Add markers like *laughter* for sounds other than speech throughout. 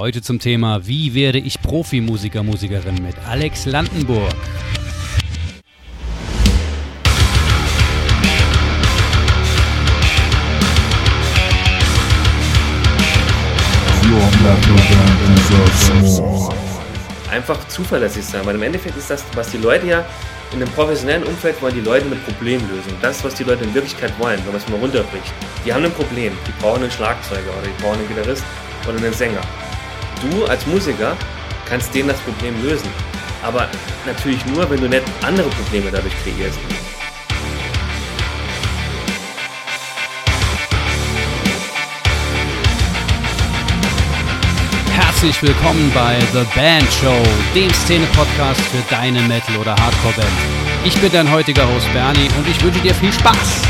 Heute zum Thema Wie werde ich Profimusiker, Musikerin mit Alex Landenburg. Einfach zuverlässig sein, weil im Endeffekt ist das, was die Leute ja in einem professionellen Umfeld wollen die Leute mit Problemen lösen. Das, was die Leute in Wirklichkeit wollen, wenn man es mal runterbricht. Die haben ein Problem, die brauchen einen Schlagzeuger oder die brauchen einen Gitarrist oder einen Sänger. Du als Musiker kannst denen das Problem lösen. Aber natürlich nur, wenn du nicht andere Probleme dadurch kreierst. Herzlich willkommen bei The Band Show, dem Szene-Podcast für deine Metal- oder Hardcore-Band. Ich bin dein heutiger Host Bernie und ich wünsche dir viel Spaß.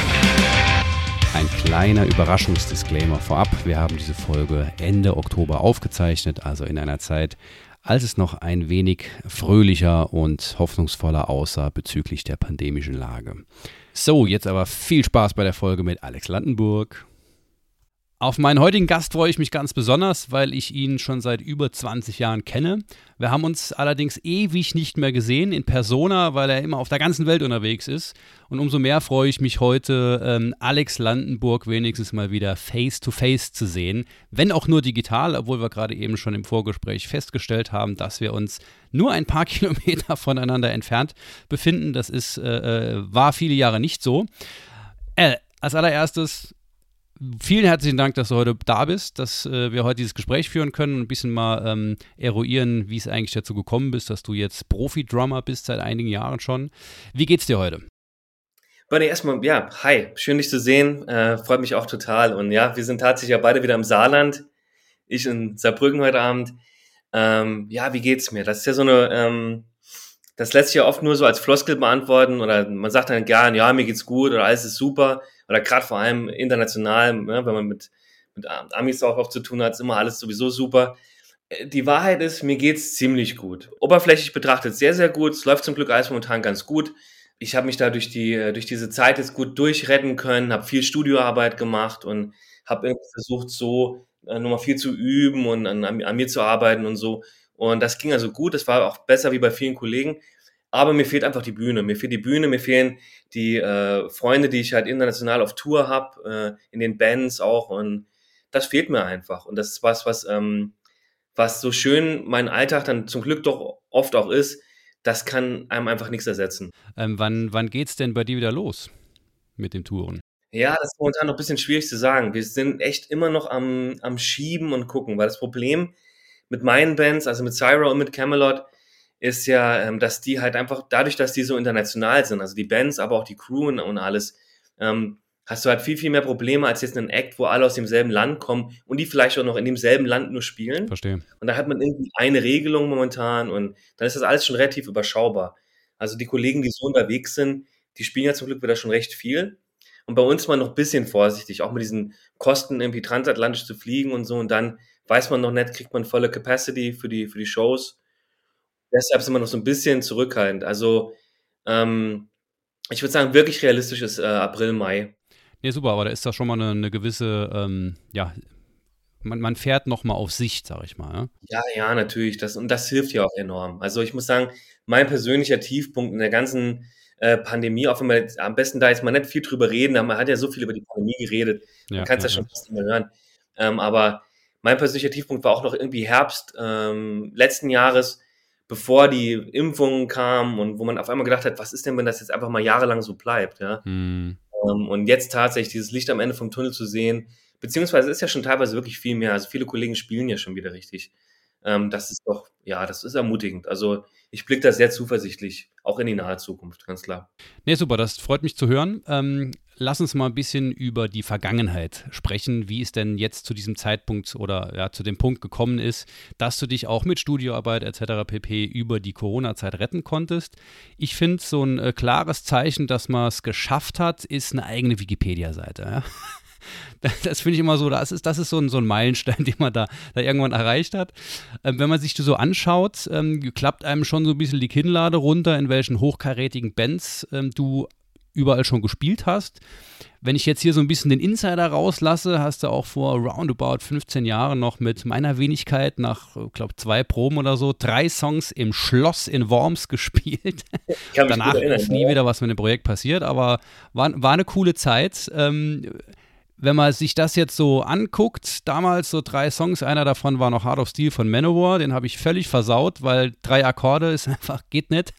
Ein kleiner Überraschungsdisclaimer vorab. Wir haben diese Folge Ende Oktober aufgezeichnet, also in einer Zeit, als es noch ein wenig fröhlicher und hoffnungsvoller aussah bezüglich der pandemischen Lage. So, jetzt aber viel Spaß bei der Folge mit Alex Landenburg. Auf meinen heutigen Gast freue ich mich ganz besonders, weil ich ihn schon seit über 20 Jahren kenne. Wir haben uns allerdings ewig nicht mehr gesehen in Persona, weil er immer auf der ganzen Welt unterwegs ist. Und umso mehr freue ich mich heute, ähm, Alex Landenburg wenigstens mal wieder face-to-face -face zu sehen. Wenn auch nur digital, obwohl wir gerade eben schon im Vorgespräch festgestellt haben, dass wir uns nur ein paar *laughs* Kilometer voneinander entfernt befinden. Das ist, äh, äh war viele Jahre nicht so. Äh, als allererstes Vielen herzlichen Dank, dass du heute da bist, dass äh, wir heute dieses Gespräch führen können und ein bisschen mal ähm, eruieren, wie es eigentlich dazu gekommen ist, dass du jetzt Profi-Drummer bist seit einigen Jahren schon. Wie geht's dir heute? Bonnie, erstmal, ja, hi, schön dich zu sehen, äh, freut mich auch total. Und ja, wir sind tatsächlich ja beide wieder im Saarland, ich in Saarbrücken heute Abend. Ähm, ja, wie geht's mir? Das ist ja so eine, ähm, das lässt sich ja oft nur so als Floskel beantworten oder man sagt dann gern, ja, mir geht's gut oder alles ist super oder gerade vor allem international, ne, wenn man mit, mit Amis auch oft zu tun hat, ist immer alles sowieso super. Äh, die Wahrheit ist, mir geht's ziemlich gut. Oberflächlich betrachtet sehr, sehr gut. Es läuft zum Glück alles momentan ganz gut. Ich habe mich da durch, die, äh, durch diese Zeit jetzt gut durchretten können, habe viel Studioarbeit gemacht und habe versucht, so äh, nochmal viel zu üben und an, an mir zu arbeiten und so. Und das ging also gut. Das war auch besser wie bei vielen Kollegen. Aber mir fehlt einfach die Bühne. Mir fehlt die Bühne, mir fehlen die äh, Freunde, die ich halt international auf Tour habe, äh, in den Bands auch. Und das fehlt mir einfach. Und das ist was, was, ähm, was so schön mein Alltag dann zum Glück doch oft auch ist. Das kann einem einfach nichts ersetzen. Ähm, wann, wann geht's denn bei dir wieder los mit den Touren? Ja, das ist momentan noch ein bisschen schwierig zu sagen. Wir sind echt immer noch am, am Schieben und gucken, weil das Problem mit meinen Bands, also mit Cyra und mit Camelot, ist ja, ähm, dass die halt einfach, dadurch, dass die so international sind, also die Bands, aber auch die Crew und alles, ähm, hast du halt viel, viel mehr Probleme als jetzt einen Act, wo alle aus demselben Land kommen und die vielleicht auch noch in demselben Land nur spielen. Verstehe. Und da hat man irgendwie eine Regelung momentan und dann ist das alles schon relativ überschaubar. Also die Kollegen, die so unterwegs sind, die spielen ja zum Glück wieder schon recht viel. Und bei uns mal noch ein bisschen vorsichtig, auch mit diesen Kosten irgendwie transatlantisch zu fliegen und so. Und dann weiß man noch nicht, kriegt man volle Capacity für die, für die Shows deshalb sind wir noch so ein bisschen zurückhaltend. Also ähm, ich würde sagen, wirklich realistisch ist äh, April, Mai. Nee, super, aber da ist da schon mal eine, eine gewisse, ähm, ja, man, man fährt noch mal auf Sicht, sag ich mal. Ja, ja, ja natürlich. Das, und das hilft ja auch enorm. Also ich muss sagen, mein persönlicher Tiefpunkt in der ganzen äh, Pandemie, auch wenn wir jetzt, am besten da jetzt mal nicht viel drüber reden, man hat ja so viel über die Pandemie geredet, man ja, kann es ja, ja, schon fast nicht mehr hören. Ähm, aber mein persönlicher Tiefpunkt war auch noch irgendwie Herbst ähm, letzten Jahres, bevor die Impfungen kamen und wo man auf einmal gedacht hat, was ist denn, wenn das jetzt einfach mal jahrelang so bleibt, ja? Mhm. Um, und jetzt tatsächlich dieses Licht am Ende vom Tunnel zu sehen, beziehungsweise ist ja schon teilweise wirklich viel mehr. Also viele Kollegen spielen ja schon wieder richtig. Ähm, das ist doch, ja, das ist ermutigend. Also ich blicke da sehr zuversichtlich, auch in die nahe Zukunft, ganz klar. Nee, super, das freut mich zu hören. Ähm, lass uns mal ein bisschen über die Vergangenheit sprechen, wie es denn jetzt zu diesem Zeitpunkt oder ja, zu dem Punkt gekommen ist, dass du dich auch mit Studioarbeit etc. pp. über die Corona-Zeit retten konntest. Ich finde, so ein äh, klares Zeichen, dass man es geschafft hat, ist eine eigene Wikipedia-Seite. Ja? *laughs* Das finde ich immer so, das ist, das ist so ein, so ein Meilenstein, *laughs* den man da, da irgendwann erreicht hat. Ähm, wenn man sich das so anschaut, ähm, klappt einem schon so ein bisschen die Kinnlade runter, in welchen hochkarätigen Bands ähm, du überall schon gespielt hast. Wenn ich jetzt hier so ein bisschen den Insider rauslasse, hast du auch vor roundabout 15 Jahren noch mit meiner Wenigkeit nach, glaube zwei Proben oder so, drei Songs im Schloss in Worms *laughs* gespielt. Danach ist nie wieder was mit dem Projekt passiert, aber war, war eine coole Zeit. Ähm, wenn man sich das jetzt so anguckt, damals so drei Songs, einer davon war noch Heart of Steel von Manowar, den habe ich völlig versaut, weil drei Akkorde ist *laughs* einfach, geht nicht.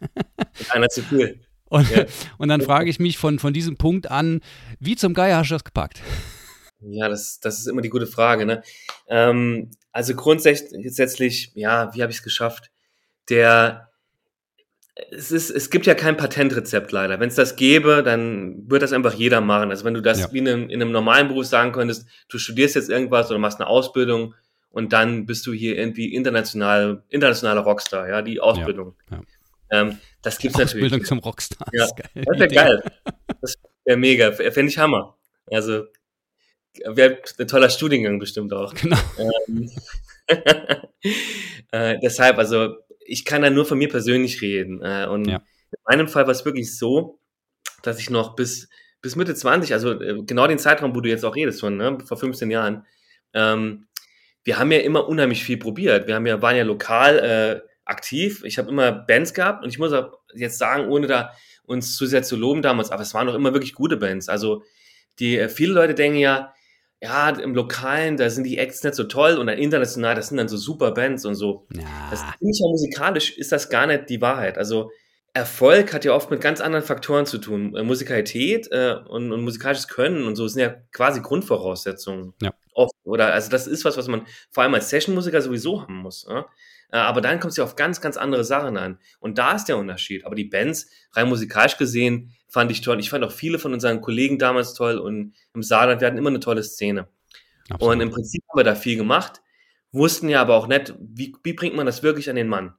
Einer zu viel. Und, ja. *laughs* und dann frage ich mich von, von diesem Punkt an, wie zum Geier hast du das gepackt? Ja, das, das ist immer die gute Frage. Ne? Ähm, also grundsätzlich, ja, wie habe ich es geschafft? Der, es, ist, es gibt ja kein Patentrezept leider. Wenn es das gäbe, dann würde das einfach jeder machen. Also wenn du das ja. wie in einem, in einem normalen Beruf sagen könntest, du studierst jetzt irgendwas oder machst eine Ausbildung und dann bist du hier irgendwie international, internationaler Rockstar, ja, die Ausbildung. Ja, ja. Ähm, das gibt's *laughs* natürlich. Ausbildung zum Rockstar. Ja, das wäre geil. Das wäre *laughs* mega. Fände ich Hammer. Also, wäre ein toller Studiengang bestimmt auch. Genau. Ähm, *laughs* äh, deshalb, also, ich kann da nur von mir persönlich reden. Äh, und ja. in meinem Fall war es wirklich so, dass ich noch bis, bis Mitte 20, also äh, genau den Zeitraum, wo du jetzt auch redest von, ne, vor 15 Jahren, ähm, wir haben ja immer unheimlich viel probiert. Wir haben ja, waren ja lokal äh, aktiv. Ich habe immer Bands gehabt und ich muss jetzt sagen, ohne da uns zu sehr zu loben damals, aber es waren doch immer wirklich gute Bands. Also die äh, viele Leute denken ja, ja, im Lokalen, da sind die Acts nicht so toll und dann international, das sind dann so super Bands und so. Ja. Das ich ja musikalisch ist das gar nicht die Wahrheit. Also Erfolg hat ja oft mit ganz anderen Faktoren zu tun. Äh, Musikalität äh, und, und, musikalisches Können und so sind ja quasi Grundvoraussetzungen. Ja. Oft. Oder also das ist was, was man vor allem als Session-Musiker sowieso haben muss. Ja? Äh, aber dann kommt es ja auf ganz, ganz andere Sachen an. Und da ist der Unterschied. Aber die Bands, rein musikalisch gesehen, fand ich toll. Ich fand auch viele von unseren Kollegen damals toll und im Saarland, wir hatten immer eine tolle Szene. Absolut. Und im Prinzip haben wir da viel gemacht, wussten ja aber auch nicht, wie, wie bringt man das wirklich an den Mann?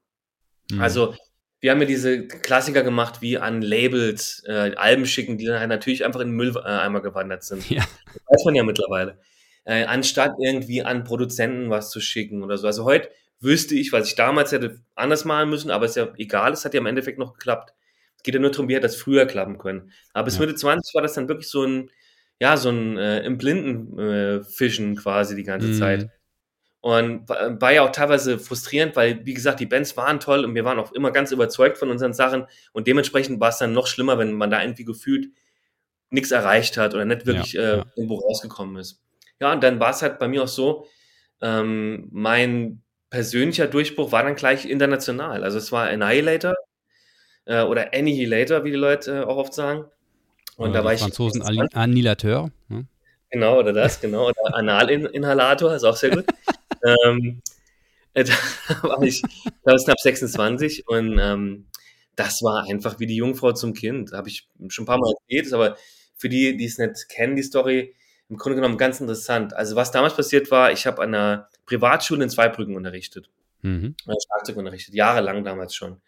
Mhm. Also, wir haben ja diese Klassiker gemacht, wie an Labels äh, Alben schicken, die dann natürlich einfach in den Mülleimer gewandert sind. Ja. Das weiß man ja mittlerweile. Äh, anstatt irgendwie an Produzenten was zu schicken oder so. Also heute wüsste ich, was ich damals hätte anders malen müssen, aber ist ja egal, es hat ja im Endeffekt noch geklappt. Es geht ja nur darum, wie hätte das früher klappen können. Aber bis ja. Mitte 20 war das dann wirklich so ein, ja, so ein äh, im Blinden äh, Fischen quasi die ganze mhm. Zeit. Und war ja auch teilweise frustrierend, weil, wie gesagt, die Bands waren toll und wir waren auch immer ganz überzeugt von unseren Sachen. Und dementsprechend war es dann noch schlimmer, wenn man da irgendwie gefühlt nichts erreicht hat oder nicht wirklich ja, äh, ja. irgendwo rausgekommen ist. Ja, und dann war es halt bei mir auch so, ähm, mein persönlicher Durchbruch war dann gleich international. Also es war Annihilator äh, oder Annihilator, wie die Leute äh, auch oft sagen. Und oder da war Franzosen ich. Annihilateur. Ne? Genau, oder das, genau. Oder Analinhalator, ist auch sehr gut. *laughs* ähm, äh, *laughs* da war ich, da war ich knapp 26 und ähm, das war einfach wie die Jungfrau zum Kind. Habe ich schon ein paar Mal erzählt, aber für die, die es nicht kennen, die Story, im Grunde genommen ganz interessant. Also was damals passiert war, ich habe an einer Privatschule in Zweibrücken unterrichtet. Mhm. Schlagzeug unterrichtet, jahrelang damals schon.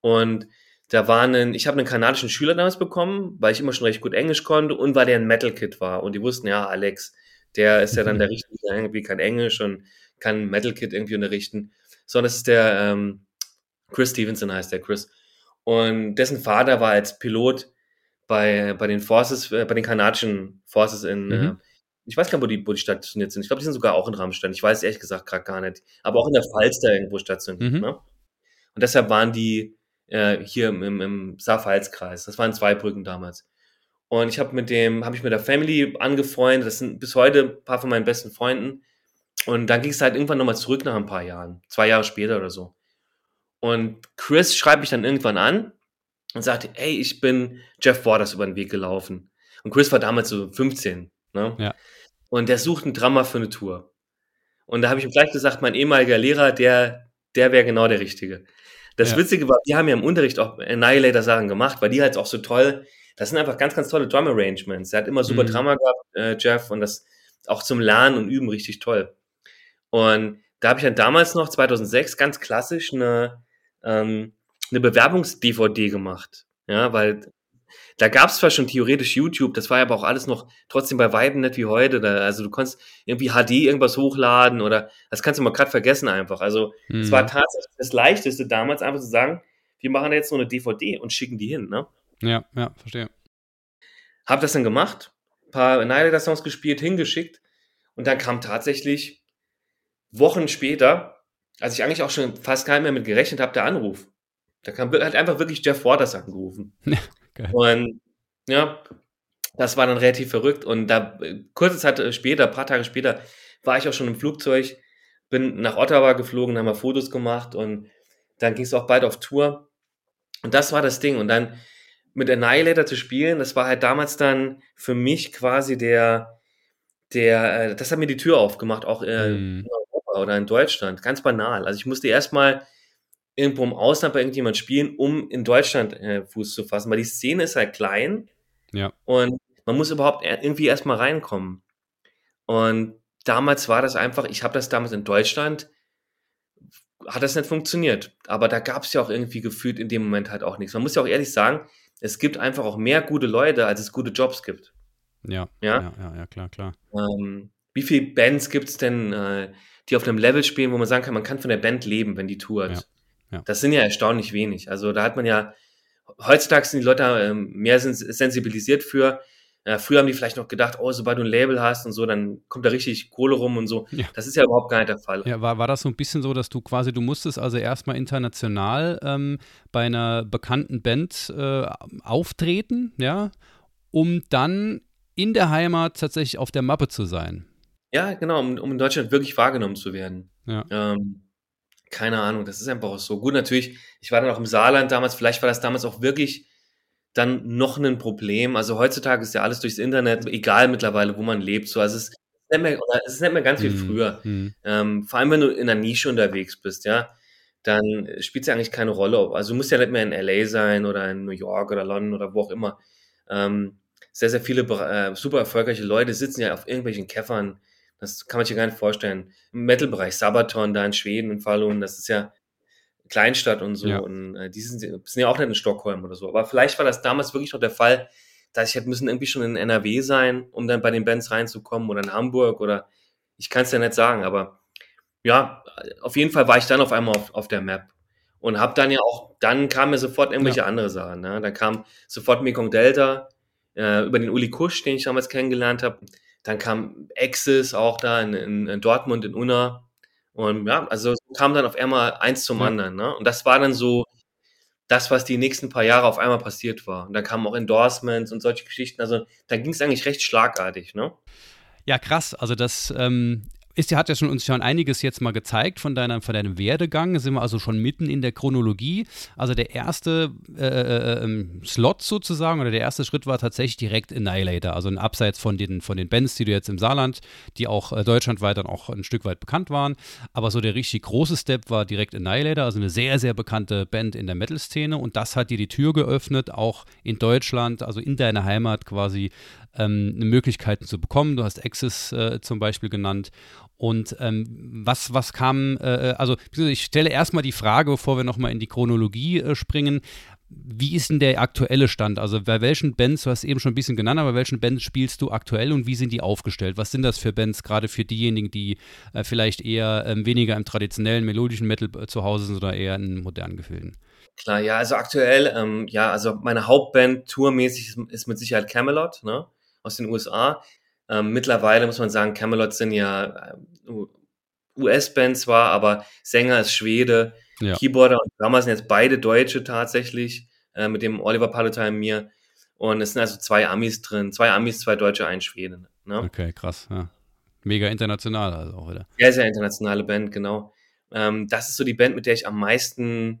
Und da war ein, ich habe einen kanadischen Schüler damals bekommen, weil ich immer schon recht gut Englisch konnte und weil der ein Metal-Kid war. Und die wussten, ja, Alex, der ist ja dann der Richtige, der irgendwie kann Englisch und kann Metal-Kid irgendwie unterrichten. So, das ist der ähm, Chris Stevenson heißt der Chris. Und dessen Vater war als Pilot bei, bei den Forces, äh, bei den kanadischen Forces in, mhm. äh, ich weiß gar nicht, wo die, wo die stationiert sind. Ich glaube, die sind sogar auch in Rammstein. Ich weiß ehrlich gesagt gerade gar nicht. Aber auch in der Pfalz da irgendwo stationiert. Mhm. Ne? Und deshalb waren die äh, hier im, im, im Saar-Pfalz-Kreis. Das waren zwei Brücken damals. Und ich habe mit dem, habe ich mit der Family angefreundet. Das sind bis heute ein paar von meinen besten Freunden. Und dann ging es halt irgendwann nochmal zurück nach ein paar Jahren. Zwei Jahre später oder so. Und Chris schreibt mich dann irgendwann an und sagte, ey, ich bin Jeff Waters über den Weg gelaufen. Und Chris war damals so 15. Ne? Ja. Und der sucht einen Drama für eine Tour. Und da habe ich ihm gleich gesagt, mein ehemaliger Lehrer, der, der wäre genau der Richtige. Das ja. Witzige war, die haben ja im Unterricht auch Annihilator-Sachen gemacht, weil die halt auch so toll, das sind einfach ganz, ganz tolle Drum-Arrangements. Er hat immer super mhm. Drama gehabt, äh, Jeff, und das auch zum Lernen und Üben richtig toll. Und da habe ich dann damals noch, 2006, ganz klassisch eine, ähm, eine Bewerbungs-DVD gemacht. Ja, weil da gab es zwar schon theoretisch YouTube, das war aber auch alles noch trotzdem bei Weitem nicht wie heute. Da, also du konntest irgendwie HD irgendwas hochladen oder das kannst du mal gerade vergessen einfach. Also es mhm. war tatsächlich das Leichteste damals einfach zu sagen, wir machen jetzt so eine DVD und schicken die hin, ne? Ja, ja, verstehe. Habe das dann gemacht, ein paar Annihilator-Songs gespielt, hingeschickt und dann kam tatsächlich Wochen später, als ich eigentlich auch schon fast gar nicht mehr mit gerechnet habe, der Anruf. Da kam hat einfach wirklich Jeff Waters angerufen. *laughs* Ja, und ja, das war dann relativ verrückt. Und da kurze Zeit später, ein paar Tage später, war ich auch schon im Flugzeug, bin nach Ottawa geflogen, haben wir Fotos gemacht und dann ging es auch bald auf Tour. Und das war das Ding. Und dann mit Annihilator zu spielen, das war halt damals dann für mich quasi der, der, äh, das hat mir die Tür aufgemacht, auch äh, mm. in Europa oder in Deutschland. Ganz banal. Also ich musste erstmal irgendwo im Ausland bei irgendjemand spielen, um in Deutschland äh, Fuß zu fassen, weil die Szene ist halt klein. Ja. Und man muss überhaupt irgendwie erstmal reinkommen. Und damals war das einfach, ich habe das damals in Deutschland, hat das nicht funktioniert. Aber da gab es ja auch irgendwie gefühlt in dem Moment halt auch nichts. Man muss ja auch ehrlich sagen, es gibt einfach auch mehr gute Leute, als es gute Jobs gibt. Ja, ja, ja, ja, ja klar, klar. Ähm, wie viele Bands gibt es denn, äh, die auf einem Level spielen, wo man sagen kann, man kann von der Band leben, wenn die tourt? Ja. Das sind ja erstaunlich wenig. Also da hat man ja, heutzutage sind die Leute ähm, mehr sensibilisiert für. Äh, früher haben die vielleicht noch gedacht, oh, sobald du ein Label hast und so, dann kommt da richtig Kohle rum und so. Ja. Das ist ja überhaupt gar nicht der Fall. Ja, war, war das so ein bisschen so, dass du quasi, du musstest also erstmal international ähm, bei einer bekannten Band äh, auftreten, ja, um dann in der Heimat tatsächlich auf der Mappe zu sein. Ja, genau, um, um in Deutschland wirklich wahrgenommen zu werden. Ja. Ähm, keine Ahnung, das ist einfach so. Gut, natürlich, ich war dann auch im Saarland damals, vielleicht war das damals auch wirklich dann noch ein Problem. Also heutzutage ist ja alles durchs Internet, egal mittlerweile, wo man lebt. So, also es ist nicht mehr, es ist nicht mehr ganz wie mhm. früher. Mhm. Ähm, vor allem, wenn du in der Nische unterwegs bist, ja, dann spielt es ja eigentlich keine Rolle. Also du musst ja nicht mehr in LA sein oder in New York oder London oder wo auch immer. Ähm, sehr, sehr viele äh, super erfolgreiche Leute sitzen ja auf irgendwelchen Käffern. Das kann man sich gar nicht vorstellen. Im Metal-Bereich, Sabaton da in Schweden und Falun, das ist ja Kleinstadt und so. Ja. Und äh, die sind, sind, ja auch nicht in Stockholm oder so. Aber vielleicht war das damals wirklich noch der Fall, dass ich hätte müssen irgendwie schon in NRW sein, um dann bei den Bands reinzukommen oder in Hamburg oder ich kann es ja nicht sagen, aber ja, auf jeden Fall war ich dann auf einmal auf, auf der Map und habe dann ja auch, dann kamen mir sofort irgendwelche ja. andere Sachen. Ne? Dann kam sofort Mekong Delta, äh, über den Uli Kusch, den ich damals kennengelernt habe. Dann kam Axis auch da in, in, in, Dortmund, in Unna. Und ja, also kam dann auf einmal eins zum ja. anderen. Ne? Und das war dann so das, was die nächsten paar Jahre auf einmal passiert war. Und dann kamen auch Endorsements und solche Geschichten. Also dann ging es eigentlich recht schlagartig. Ne? Ja, krass. Also das ähm, ist, hat ja schon uns schon einiges jetzt mal gezeigt von, deiner, von deinem Werdegang. Sind wir also schon mitten in der Chronologie. Also der erste äh, äh, ähm, Slot sozusagen oder der erste Schritt war tatsächlich direkt Annihilator. Also ein Abseits von den, von den Bands, die du jetzt im Saarland, die auch äh, deutschlandweit dann auch ein Stück weit bekannt waren. Aber so der richtig große Step war direkt Annihilator, also eine sehr, sehr bekannte Band in der Metal-Szene. Und das hat dir die Tür geöffnet, auch in Deutschland, also in deiner Heimat quasi ähm, Möglichkeiten zu bekommen. Du hast Access äh, zum Beispiel genannt. Und ähm, was, was kam, äh, also ich stelle erstmal die Frage, bevor wir nochmal in die Chronologie äh, springen. Wie ist denn der aktuelle Stand? Also bei welchen Bands, du hast eben schon ein bisschen genannt, aber welchen Bands spielst du aktuell und wie sind die aufgestellt? Was sind das für Bands, gerade für diejenigen, die äh, vielleicht eher ähm, weniger im traditionellen melodischen Metal äh, zu Hause sind oder eher in modernen Gefilden? Klar, ja, also aktuell, ähm, ja, also meine Hauptband tourmäßig ist, ist mit Sicherheit Camelot, ne? aus den USA. Ähm, mittlerweile muss man sagen, Camelot sind ja äh, US-Band zwar, aber Sänger ist Schwede, ja. Keyboarder und Drummer sind jetzt beide Deutsche tatsächlich, äh, mit dem Oliver Palutay und mir. Und es sind also zwei Amis drin, zwei Amis, zwei Deutsche, ein Schwede. Ne? Okay, krass. Ja. Mega international also auch wieder. Sehr, sehr internationale Band, genau. Ähm, das ist so die Band, mit der ich am meisten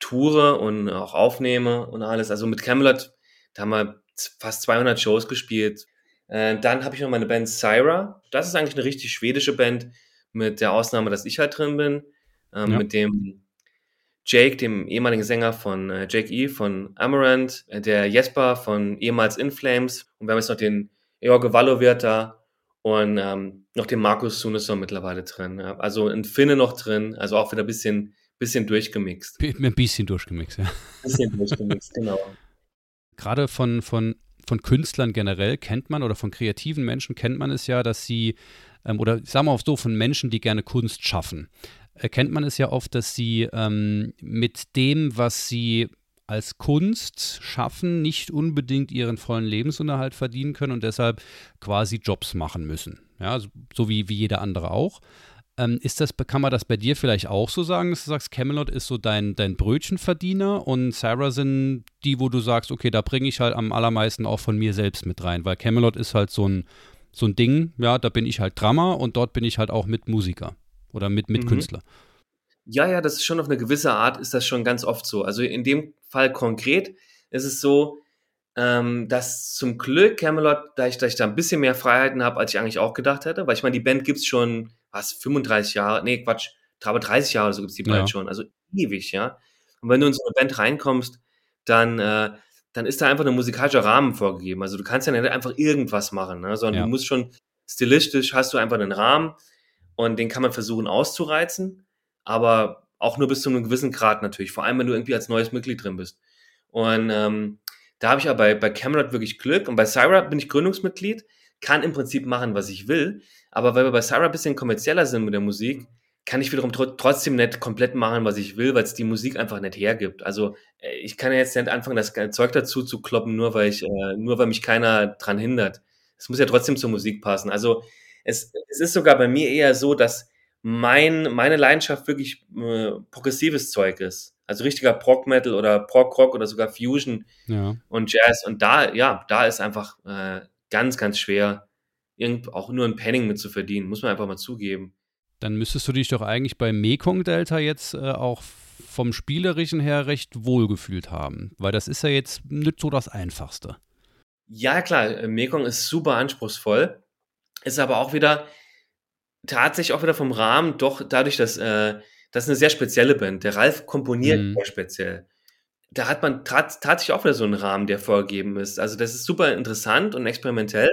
toure und auch aufnehme und alles. Also mit Camelot, da haben wir fast 200 Shows gespielt. Äh, dann habe ich noch meine Band Syra. Das ist eigentlich eine richtig schwedische Band, mit der Ausnahme, dass ich halt drin bin. Ähm, ja. Mit dem Jake, dem ehemaligen Sänger von äh, Jake E. von Amaranth, äh, der Jesper von ehemals In Flames und wir haben jetzt noch den Jorge Vallowirt da und ähm, noch den Markus Sunesson mittlerweile drin. Ja. Also ein Finne noch drin, also auch wieder ein bisschen, bisschen durchgemixt. Ein bisschen durchgemixt, ja. Ein bisschen durchgemixt, *laughs* genau. Gerade von, von, von Künstlern generell kennt man oder von kreativen Menschen kennt man es ja, dass sie, ähm, oder sagen wir auch so, von Menschen, die gerne Kunst schaffen, erkennt man es ja oft, dass sie ähm, mit dem, was sie als Kunst schaffen, nicht unbedingt ihren vollen Lebensunterhalt verdienen können und deshalb quasi Jobs machen müssen. Ja, so, so wie, wie jeder andere auch. Ähm, ist das, kann man das bei dir vielleicht auch so sagen, dass du sagst, Camelot ist so dein, dein Brötchenverdiener und Sarah sind die, wo du sagst, okay, da bringe ich halt am allermeisten auch von mir selbst mit rein, weil Camelot ist halt so ein, so ein Ding, ja, da bin ich halt Drummer und dort bin ich halt auch mit Musiker oder mit, mit mhm. Künstler. Ja, ja, das ist schon auf eine gewisse Art, ist das schon ganz oft so. Also in dem Fall konkret ist es so, ähm, dass zum Glück Camelot, da ich, da ich da ein bisschen mehr Freiheiten habe, als ich eigentlich auch gedacht hätte, weil ich meine, die Band gibt es schon, was, 35 Jahre, nee, Quatsch, aber 30 Jahre so gibt es die Band ja. schon, also ewig, ja. Und wenn du in so eine Band reinkommst, dann, äh, dann ist da einfach ein musikalischer Rahmen vorgegeben. Also du kannst ja nicht einfach irgendwas machen, ne? sondern ja. du musst schon stilistisch hast du einfach einen Rahmen und den kann man versuchen auszureizen, aber auch nur bis zu einem gewissen Grad natürlich, vor allem wenn du irgendwie als neues Mitglied drin bist. Und ähm, da habe ich aber bei, bei Camelot wirklich Glück und bei Syra bin ich Gründungsmitglied, kann im Prinzip machen, was ich will, aber weil wir bei Syra ein bisschen kommerzieller sind mit der Musik, kann ich wiederum tr trotzdem nicht komplett machen, was ich will, weil es die Musik einfach nicht hergibt. Also äh, ich kann ja jetzt nicht anfangen, das Zeug dazu zu kloppen, nur weil ich, äh, nur weil mich keiner dran hindert. Es muss ja trotzdem zur Musik passen. Also es, es ist sogar bei mir eher so, dass mein, meine Leidenschaft wirklich äh, progressives Zeug ist. Also richtiger Prog-Metal oder Prog-Rock oder sogar Fusion ja. und Jazz. Und da, ja, da ist einfach äh, ganz, ganz schwer, irgend, auch nur ein Penning mit zu verdienen. Muss man einfach mal zugeben. Dann müsstest du dich doch eigentlich bei Mekong Delta jetzt äh, auch vom Spielerischen her recht wohlgefühlt haben. Weil das ist ja jetzt nicht so das Einfachste. Ja, klar, Mekong ist super anspruchsvoll. Ist aber auch wieder tatsächlich auch wieder vom Rahmen, doch dadurch, dass äh, das ist eine sehr spezielle Band. Der Ralf komponiert mhm. sehr speziell. Da hat man tat, tatsächlich auch wieder so einen Rahmen, der vorgegeben ist. Also das ist super interessant und experimentell.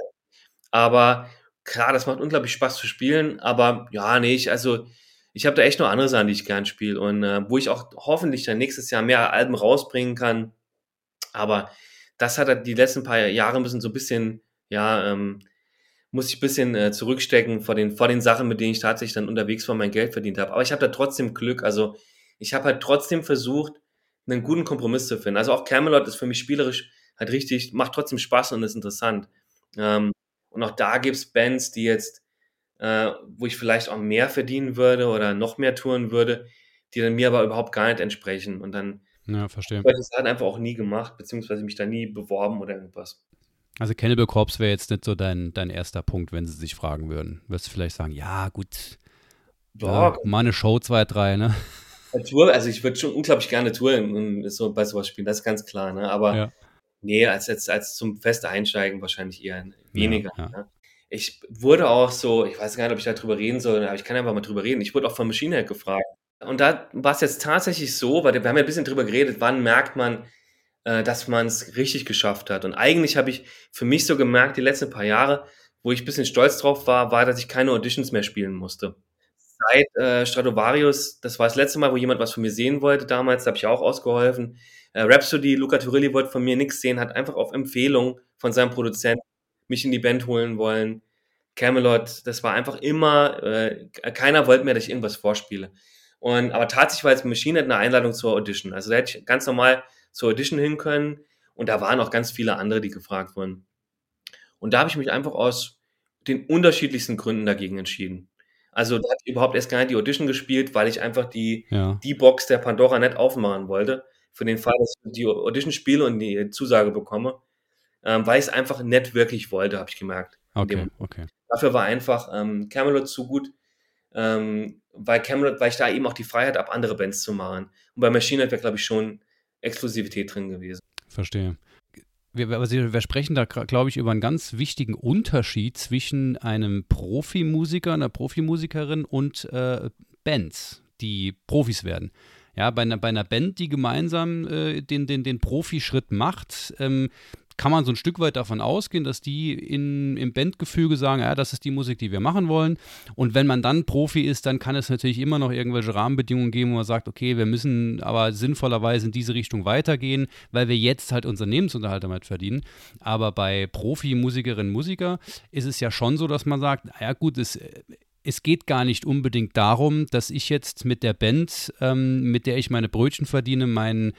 Aber klar, das macht unglaublich Spaß zu spielen. Aber ja, nee, ich, also ich habe da echt noch andere Sachen, die ich gern spiele und äh, wo ich auch hoffentlich dann nächstes Jahr mehr Alben rausbringen kann. Aber das hat er die letzten paar Jahre ein bisschen so ein bisschen, ja, ähm, muss ich ein bisschen äh, zurückstecken vor den, vor den Sachen, mit denen ich tatsächlich dann unterwegs war, mein Geld verdient habe. Aber ich habe da trotzdem Glück. Also ich habe halt trotzdem versucht, einen guten Kompromiss zu finden. Also auch Camelot ist für mich spielerisch halt richtig, macht trotzdem Spaß und ist interessant. Ähm, und auch da gibt es Bands, die jetzt, äh, wo ich vielleicht auch mehr verdienen würde oder noch mehr touren würde, die dann mir aber überhaupt gar nicht entsprechen. Und dann ja, verstehe. habe ich das halt einfach auch nie gemacht, beziehungsweise mich da nie beworben oder irgendwas. Also Cannibal Corpse wäre jetzt nicht so dein, dein erster Punkt, wenn sie sich fragen würden. Würdest du vielleicht sagen, ja, gut, ja, mal eine Show, zwei, drei, ne? Tour, also ich würde schon unglaublich gerne Touren und so bei sowas spielen, das ist ganz klar, ne? Aber ja. nee, als jetzt als zum Fest einsteigen wahrscheinlich eher weniger. Ja. Ne? Ich wurde auch so, ich weiß gar nicht, ob ich da drüber reden soll, aber ich kann einfach mal drüber reden. Ich wurde auch von Machine Head gefragt. Und da war es jetzt tatsächlich so, weil wir haben ja ein bisschen drüber geredet, wann merkt man, äh, dass man es richtig geschafft hat. Und eigentlich habe ich für mich so gemerkt, die letzten paar Jahre, wo ich ein bisschen stolz drauf war, war, dass ich keine Auditions mehr spielen musste. Seit äh, Stratovarius, das war das letzte Mal, wo jemand was von mir sehen wollte damals, da habe ich auch ausgeholfen. Äh, Rhapsody, Luca Turilli wollte von mir nichts sehen, hat einfach auf Empfehlung von seinem Produzenten mich in die Band holen wollen. Camelot, das war einfach immer, äh, keiner wollte mehr, dass ich irgendwas vorspiele. Und, aber tatsächlich war jetzt Machine eine Einladung zur Audition. Also da hätte ich ganz normal zur Audition hin können. Und da waren auch ganz viele andere, die gefragt wurden. Und da habe ich mich einfach aus den unterschiedlichsten Gründen dagegen entschieden. Also da habe ich überhaupt erst gar nicht die Audition gespielt, weil ich einfach die, ja. die Box der Pandora nicht aufmachen wollte. Für den Fall, dass ich die Audition spiele und die Zusage bekomme. Ähm, weil ich es einfach nicht wirklich wollte, habe ich gemerkt. Okay, okay. Dafür war einfach ähm, Camelot zu gut, ähm, weil Camelot, weil ich da eben auch die Freiheit habe, andere Bands zu machen. Und bei Machine Head wäre, glaube ich, schon Exklusivität drin gewesen. Verstehe. Wir, wir, sprechen da, glaube ich, über einen ganz wichtigen Unterschied zwischen einem Profimusiker, einer Profimusikerin und äh, Bands, die Profis werden. Ja, bei einer, bei einer Band, die gemeinsam äh, den, den, den Profischritt macht, ähm, kann man so ein Stück weit davon ausgehen, dass die in, im Bandgefüge sagen, ja, das ist die Musik, die wir machen wollen. Und wenn man dann Profi ist, dann kann es natürlich immer noch irgendwelche Rahmenbedingungen geben, wo man sagt, okay, wir müssen aber sinnvollerweise in diese Richtung weitergehen, weil wir jetzt halt unseren Lebensunterhalt damit verdienen. Aber bei Profi-Musikerinnen und Musiker ist es ja schon so, dass man sagt, ja gut, es es geht gar nicht unbedingt darum, dass ich jetzt mit der Band, ähm, mit der ich meine Brötchen verdiene, meinen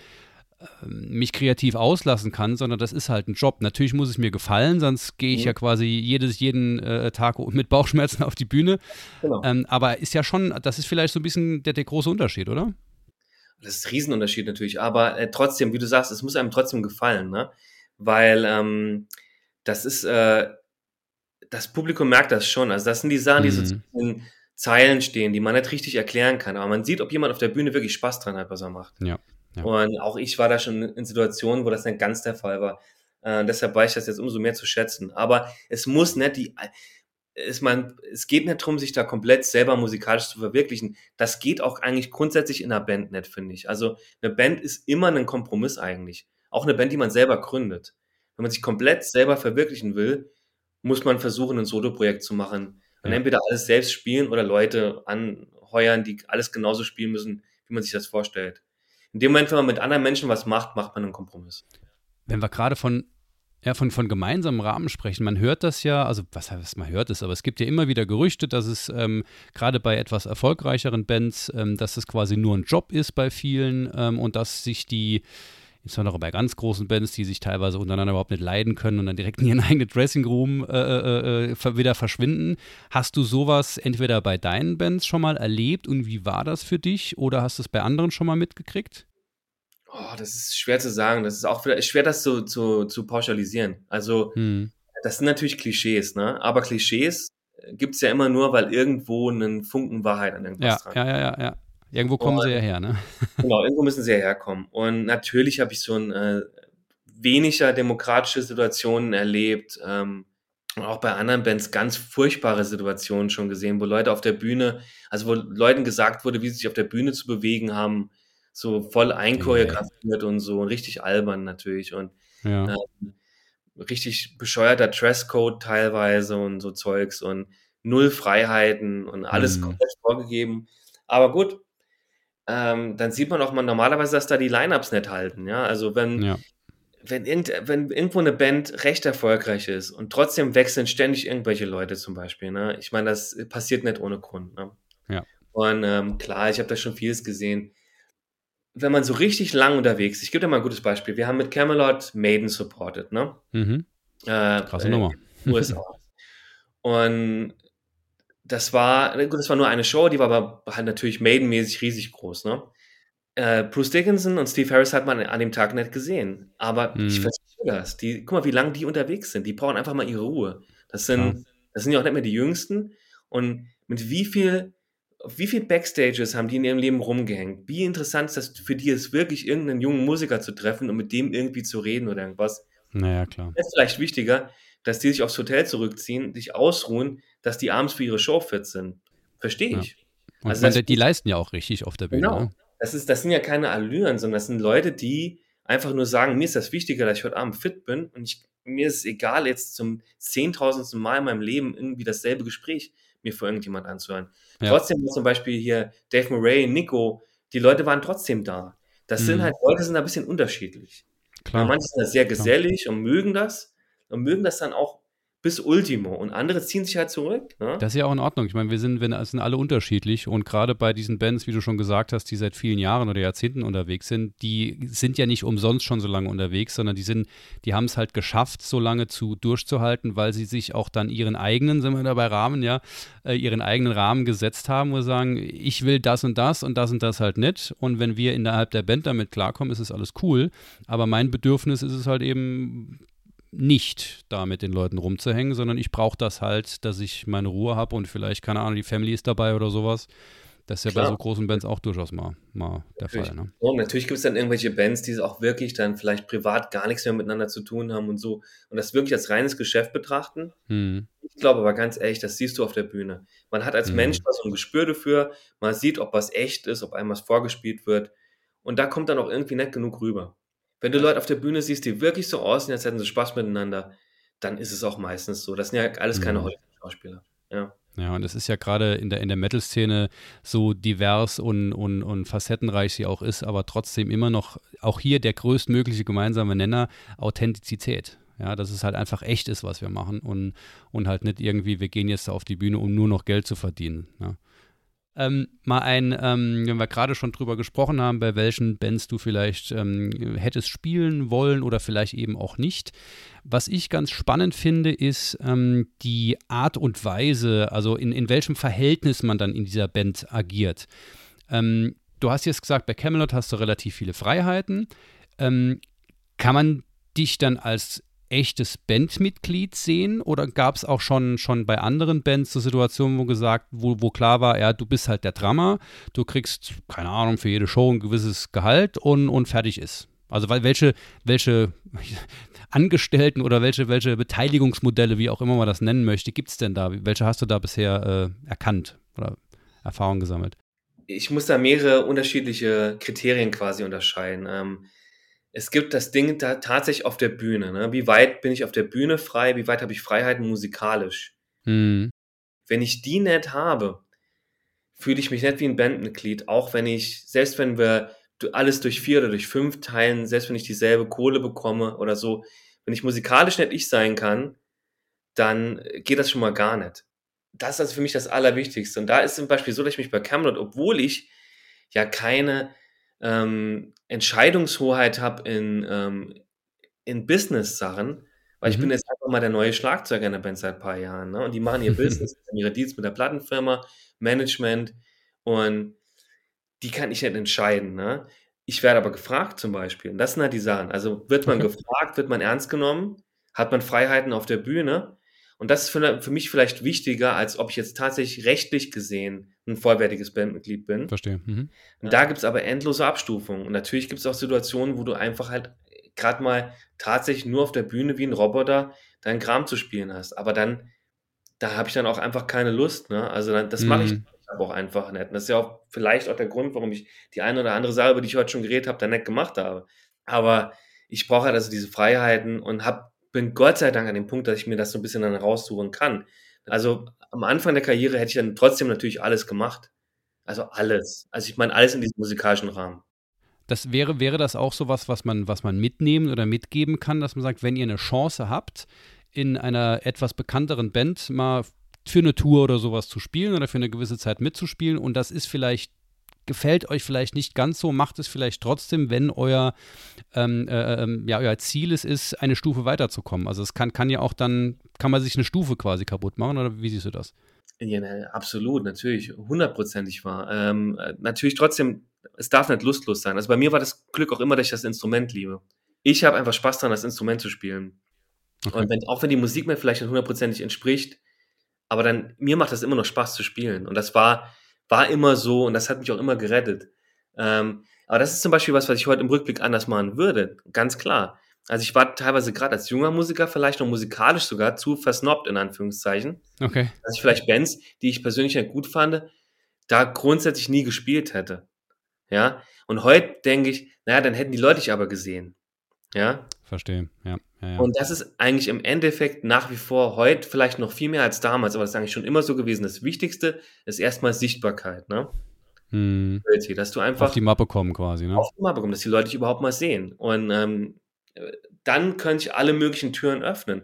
mich kreativ auslassen kann, sondern das ist halt ein Job. Natürlich muss es mir gefallen, sonst gehe ich mhm. ja quasi jedes, jeden äh, Tag mit Bauchschmerzen *laughs* auf die Bühne. Genau. Ähm, aber ist ja schon, das ist vielleicht so ein bisschen der, der große Unterschied, oder? Das ist ein Riesenunterschied natürlich, aber äh, trotzdem, wie du sagst, es muss einem trotzdem gefallen, ne? Weil ähm, das ist, äh, das Publikum merkt das schon. Also das sind die Sachen, die so mhm. in Zeilen stehen, die man nicht richtig erklären kann. Aber man sieht, ob jemand auf der Bühne wirklich Spaß dran hat, was er macht. Ja. Ja. Und auch ich war da schon in Situationen, wo das nicht ganz der Fall war. Äh, deshalb weiß ich das jetzt umso mehr zu schätzen. Aber es muss nicht die, es, man, es geht nicht darum, sich da komplett selber musikalisch zu verwirklichen. Das geht auch eigentlich grundsätzlich in einer Band nicht, finde ich. Also eine Band ist immer ein Kompromiss eigentlich. Auch eine Band, die man selber gründet. Wenn man sich komplett selber verwirklichen will, muss man versuchen, ein Solo-Projekt zu machen. Und ja. entweder alles selbst spielen oder Leute anheuern, die alles genauso spielen müssen, wie man sich das vorstellt. In dem Moment, wenn man mit anderen Menschen was macht, macht man einen Kompromiss. Wenn wir gerade von ja, von, von gemeinsamen Rahmen sprechen. Man hört das ja, also was heißt, man hört es, aber es gibt ja immer wieder Gerüchte, dass es ähm, gerade bei etwas erfolgreicheren Bands, ähm, dass es quasi nur ein Job ist bei vielen ähm, und dass sich die, insbesondere bei ganz großen Bands, die sich teilweise untereinander überhaupt nicht leiden können und dann direkt in ihren *laughs* eigenen Dressing Room äh, äh, äh wieder verschwinden. Hast du sowas entweder bei deinen Bands schon mal erlebt und wie war das für dich oder hast du es bei anderen schon mal mitgekriegt? Oh, das ist schwer zu sagen. Das ist auch schwer, das zu, zu, zu pauschalisieren. Also, hm. das sind natürlich Klischees, ne? Aber Klischees äh, gibt es ja immer nur, weil irgendwo einen Funken Wahrheit an irgendwas ja, dran Ja, ja, ja, ja. Irgendwo kommen Und, sie ja her, ne? *laughs* Genau, irgendwo müssen sie ja herkommen. Und natürlich habe ich so ein äh, weniger demokratische Situationen erlebt. Ähm, und auch bei anderen Bands ganz furchtbare Situationen schon gesehen, wo Leute auf der Bühne, also wo Leuten gesagt wurde, wie sie sich auf der Bühne zu bewegen haben, so voll einchoreografiert und so, und richtig albern natürlich und ja. ähm, richtig bescheuerter Dresscode teilweise und so Zeugs und null Freiheiten und alles mhm. komplett vorgegeben. Aber gut, ähm, dann sieht man auch mal normalerweise, dass da die Lineups nicht halten. Ja, also wenn, ja. wenn, irgend, wenn irgendwo eine Band recht erfolgreich ist und trotzdem wechseln ständig irgendwelche Leute zum Beispiel. Ne? Ich meine, das passiert nicht ohne Grund. Ne? Ja. Und ähm, klar, ich habe da schon vieles gesehen wenn man so richtig lang unterwegs ist, ich gebe dir mal ein gutes Beispiel. Wir haben mit Camelot Maiden supported, ne? Mhm. Äh, Krasse Nummer. USA. *laughs* Und das war, gut, das war nur eine Show, die war aber halt natürlich Maiden-mäßig riesig groß, ne? Äh, Bruce Dickinson und Steve Harris hat man an dem Tag nicht gesehen. Aber mhm. ich verstehe das. Die, guck mal, wie lange die unterwegs sind. Die brauchen einfach mal ihre Ruhe. Das sind, ja. das sind ja auch nicht mehr die Jüngsten. Und mit wie viel wie viele Backstages haben die in ihrem Leben rumgehängt? Wie interessant ist das für die, es wirklich irgendeinen jungen Musiker zu treffen und mit dem irgendwie zu reden oder irgendwas? Naja, klar. Das ist vielleicht wichtiger, dass die sich aufs Hotel zurückziehen, sich ausruhen, dass die abends für ihre Show fit sind. Verstehe ich. Ja. Also meine, die leisten ja auch richtig auf der Bühne. Genau. Ne? Das, ist, das sind ja keine Allüren, sondern das sind Leute, die einfach nur sagen, mir ist das wichtiger, dass ich heute Abend fit bin und ich, mir ist es egal, jetzt zum zehntausendsten Mal in meinem Leben irgendwie dasselbe Gespräch mir vor irgendjemand anzuhören. Ja. Trotzdem zum Beispiel hier Dave Murray, Nico, die Leute waren trotzdem da. Das mhm. sind halt, Leute sind ein bisschen unterschiedlich. Klar. Manche sind sehr gesellig Klar. und mögen das und mögen das dann auch bis Ultimo und andere ziehen sich halt zurück. Ne? Das ist ja auch in Ordnung. Ich meine, wir sind, wir sind alle unterschiedlich und gerade bei diesen Bands, wie du schon gesagt hast, die seit vielen Jahren oder Jahrzehnten unterwegs sind, die sind ja nicht umsonst schon so lange unterwegs, sondern die sind, die haben es halt geschafft, so lange zu durchzuhalten, weil sie sich auch dann ihren eigenen, sind wir dabei Rahmen, ja, äh, ihren eigenen Rahmen gesetzt haben, wo sie sagen, ich will das und das und das und das halt nicht. Und wenn wir innerhalb der Band damit klarkommen, ist es alles cool. Aber mein Bedürfnis ist es halt eben, nicht da mit den Leuten rumzuhängen, sondern ich brauche das halt, dass ich meine Ruhe habe und vielleicht, keine Ahnung, die Family ist dabei oder sowas. Das ist ja Klar. bei so großen Bands auch durchaus mal, mal der natürlich. Fall. Ne? Und natürlich gibt es dann irgendwelche Bands, die auch wirklich dann vielleicht privat gar nichts mehr miteinander zu tun haben und so und das wirklich als reines Geschäft betrachten. Hm. Ich glaube aber ganz ehrlich, das siehst du auf der Bühne. Man hat als hm. Mensch so ein Gespür dafür, man sieht, ob was echt ist, ob einem was vorgespielt wird und da kommt dann auch irgendwie nicht genug rüber. Wenn du Leute auf der Bühne siehst, die wirklich so aussehen, als hätten sie Spaß miteinander, dann ist es auch meistens so. Das sind ja alles keine mhm. Hollywood-Schauspieler. Ja. Ja, und es ist ja gerade in der, in der Metal-Szene so divers und, und, und facettenreich sie auch ist, aber trotzdem immer noch auch hier der größtmögliche gemeinsame Nenner Authentizität. Ja, dass es halt einfach echt ist, was wir machen und, und halt nicht irgendwie, wir gehen jetzt auf die Bühne, um nur noch Geld zu verdienen. Ja. Ähm, mal ein, ähm, wenn wir gerade schon drüber gesprochen haben, bei welchen Bands du vielleicht ähm, hättest spielen wollen oder vielleicht eben auch nicht. Was ich ganz spannend finde, ist ähm, die Art und Weise, also in, in welchem Verhältnis man dann in dieser Band agiert. Ähm, du hast jetzt gesagt, bei Camelot hast du relativ viele Freiheiten. Ähm, kann man dich dann als echtes Bandmitglied sehen oder gab es auch schon, schon bei anderen Bands so Situationen, wo gesagt, wo, wo klar war, ja, du bist halt der Drummer, du kriegst, keine Ahnung, für jede Show ein gewisses Gehalt und, und fertig ist. Also weil welche, welche *laughs* Angestellten oder welche, welche Beteiligungsmodelle, wie auch immer man das nennen möchte, gibt es denn da? Welche hast du da bisher äh, erkannt oder Erfahrung gesammelt? Ich muss da mehrere unterschiedliche Kriterien quasi unterscheiden. Ähm, es gibt das Ding da tatsächlich auf der Bühne. Ne? Wie weit bin ich auf der Bühne frei? Wie weit habe ich Freiheiten musikalisch? Mhm. Wenn ich die nicht habe, fühle ich mich nicht wie ein Bandmitglied, auch wenn ich, selbst wenn wir alles durch vier oder durch fünf teilen, selbst wenn ich dieselbe Kohle bekomme oder so, wenn ich musikalisch nicht ich sein kann, dann geht das schon mal gar nicht. Das ist also für mich das Allerwichtigste. Und da ist zum Beispiel so, dass ich mich bei Camelot, obwohl ich ja keine ähm, Entscheidungshoheit habe in, ähm, in Business-Sachen, weil mhm. ich bin jetzt einfach mal der neue Schlagzeuger in der Band seit ein paar Jahren. Ne? Und die machen ihr *laughs* Business, ihre Deals mit der Plattenfirma, Management und die kann ich nicht entscheiden. Ne? Ich werde aber gefragt zum Beispiel. Und das sind halt die Sachen. Also wird man okay. gefragt, wird man ernst genommen, hat man Freiheiten auf der Bühne. Und das ist für, für mich vielleicht wichtiger, als ob ich jetzt tatsächlich rechtlich gesehen ein vollwertiges Bandmitglied bin. Verstehe. Mhm. Und da gibt es aber endlose Abstufungen. Und natürlich gibt es auch Situationen, wo du einfach halt gerade mal tatsächlich nur auf der Bühne wie ein Roboter deinen Kram zu spielen hast. Aber dann, da habe ich dann auch einfach keine Lust. Ne? Also dann, das mhm. mache ich auch einfach nicht. Und das ist ja auch vielleicht auch der Grund, warum ich die eine oder andere Sache, über die ich heute schon geredet habe, dann nicht gemacht habe. Aber ich brauche halt also diese Freiheiten und hab, bin Gott sei Dank an dem Punkt, dass ich mir das so ein bisschen dann raussuchen kann. Also am Anfang der Karriere hätte ich dann trotzdem natürlich alles gemacht. Also alles. Also ich meine alles in diesem musikalischen Rahmen. Das wäre, wäre das auch so was, was man, was man mitnehmen oder mitgeben kann, dass man sagt, wenn ihr eine Chance habt, in einer etwas bekannteren Band mal für eine Tour oder sowas zu spielen oder für eine gewisse Zeit mitzuspielen und das ist vielleicht gefällt euch vielleicht nicht ganz so, macht es vielleicht trotzdem, wenn euer, ähm, äh, ähm, ja, euer Ziel es ist, eine Stufe weiterzukommen. Also es kann, kann ja auch dann, kann man sich eine Stufe quasi kaputt machen oder wie siehst du das? Ja, absolut, natürlich, hundertprozentig wahr. Ähm, natürlich trotzdem, es darf nicht lustlos sein. Also bei mir war das Glück auch immer, dass ich das Instrument liebe. Ich habe einfach Spaß daran, das Instrument zu spielen. Okay. Und wenn, auch wenn die Musik mir vielleicht nicht hundertprozentig entspricht, aber dann, mir macht das immer noch Spaß zu spielen. Und das war, war immer so und das hat mich auch immer gerettet. Ähm, aber das ist zum Beispiel was, was ich heute im Rückblick anders machen würde, ganz klar. Also ich war teilweise gerade als junger Musiker vielleicht noch musikalisch sogar zu versnobbt, in Anführungszeichen. Okay. Dass ich vielleicht Bands, die ich persönlich nicht gut fand, da grundsätzlich nie gespielt hätte. Ja. Und heute denke ich, naja, dann hätten die Leute dich aber gesehen. Ja. Verstehe, ja. Ja, ja. Und das ist eigentlich im Endeffekt nach wie vor heute vielleicht noch viel mehr als damals, aber das ist eigentlich schon immer so gewesen. Das Wichtigste ist erstmal Sichtbarkeit, ne? Hm. Dass du einfach auf die Mappe kommen quasi, ne? Auf die Mappe kommen, dass die Leute dich überhaupt mal sehen. Und ähm, dann könnte ich alle möglichen Türen öffnen.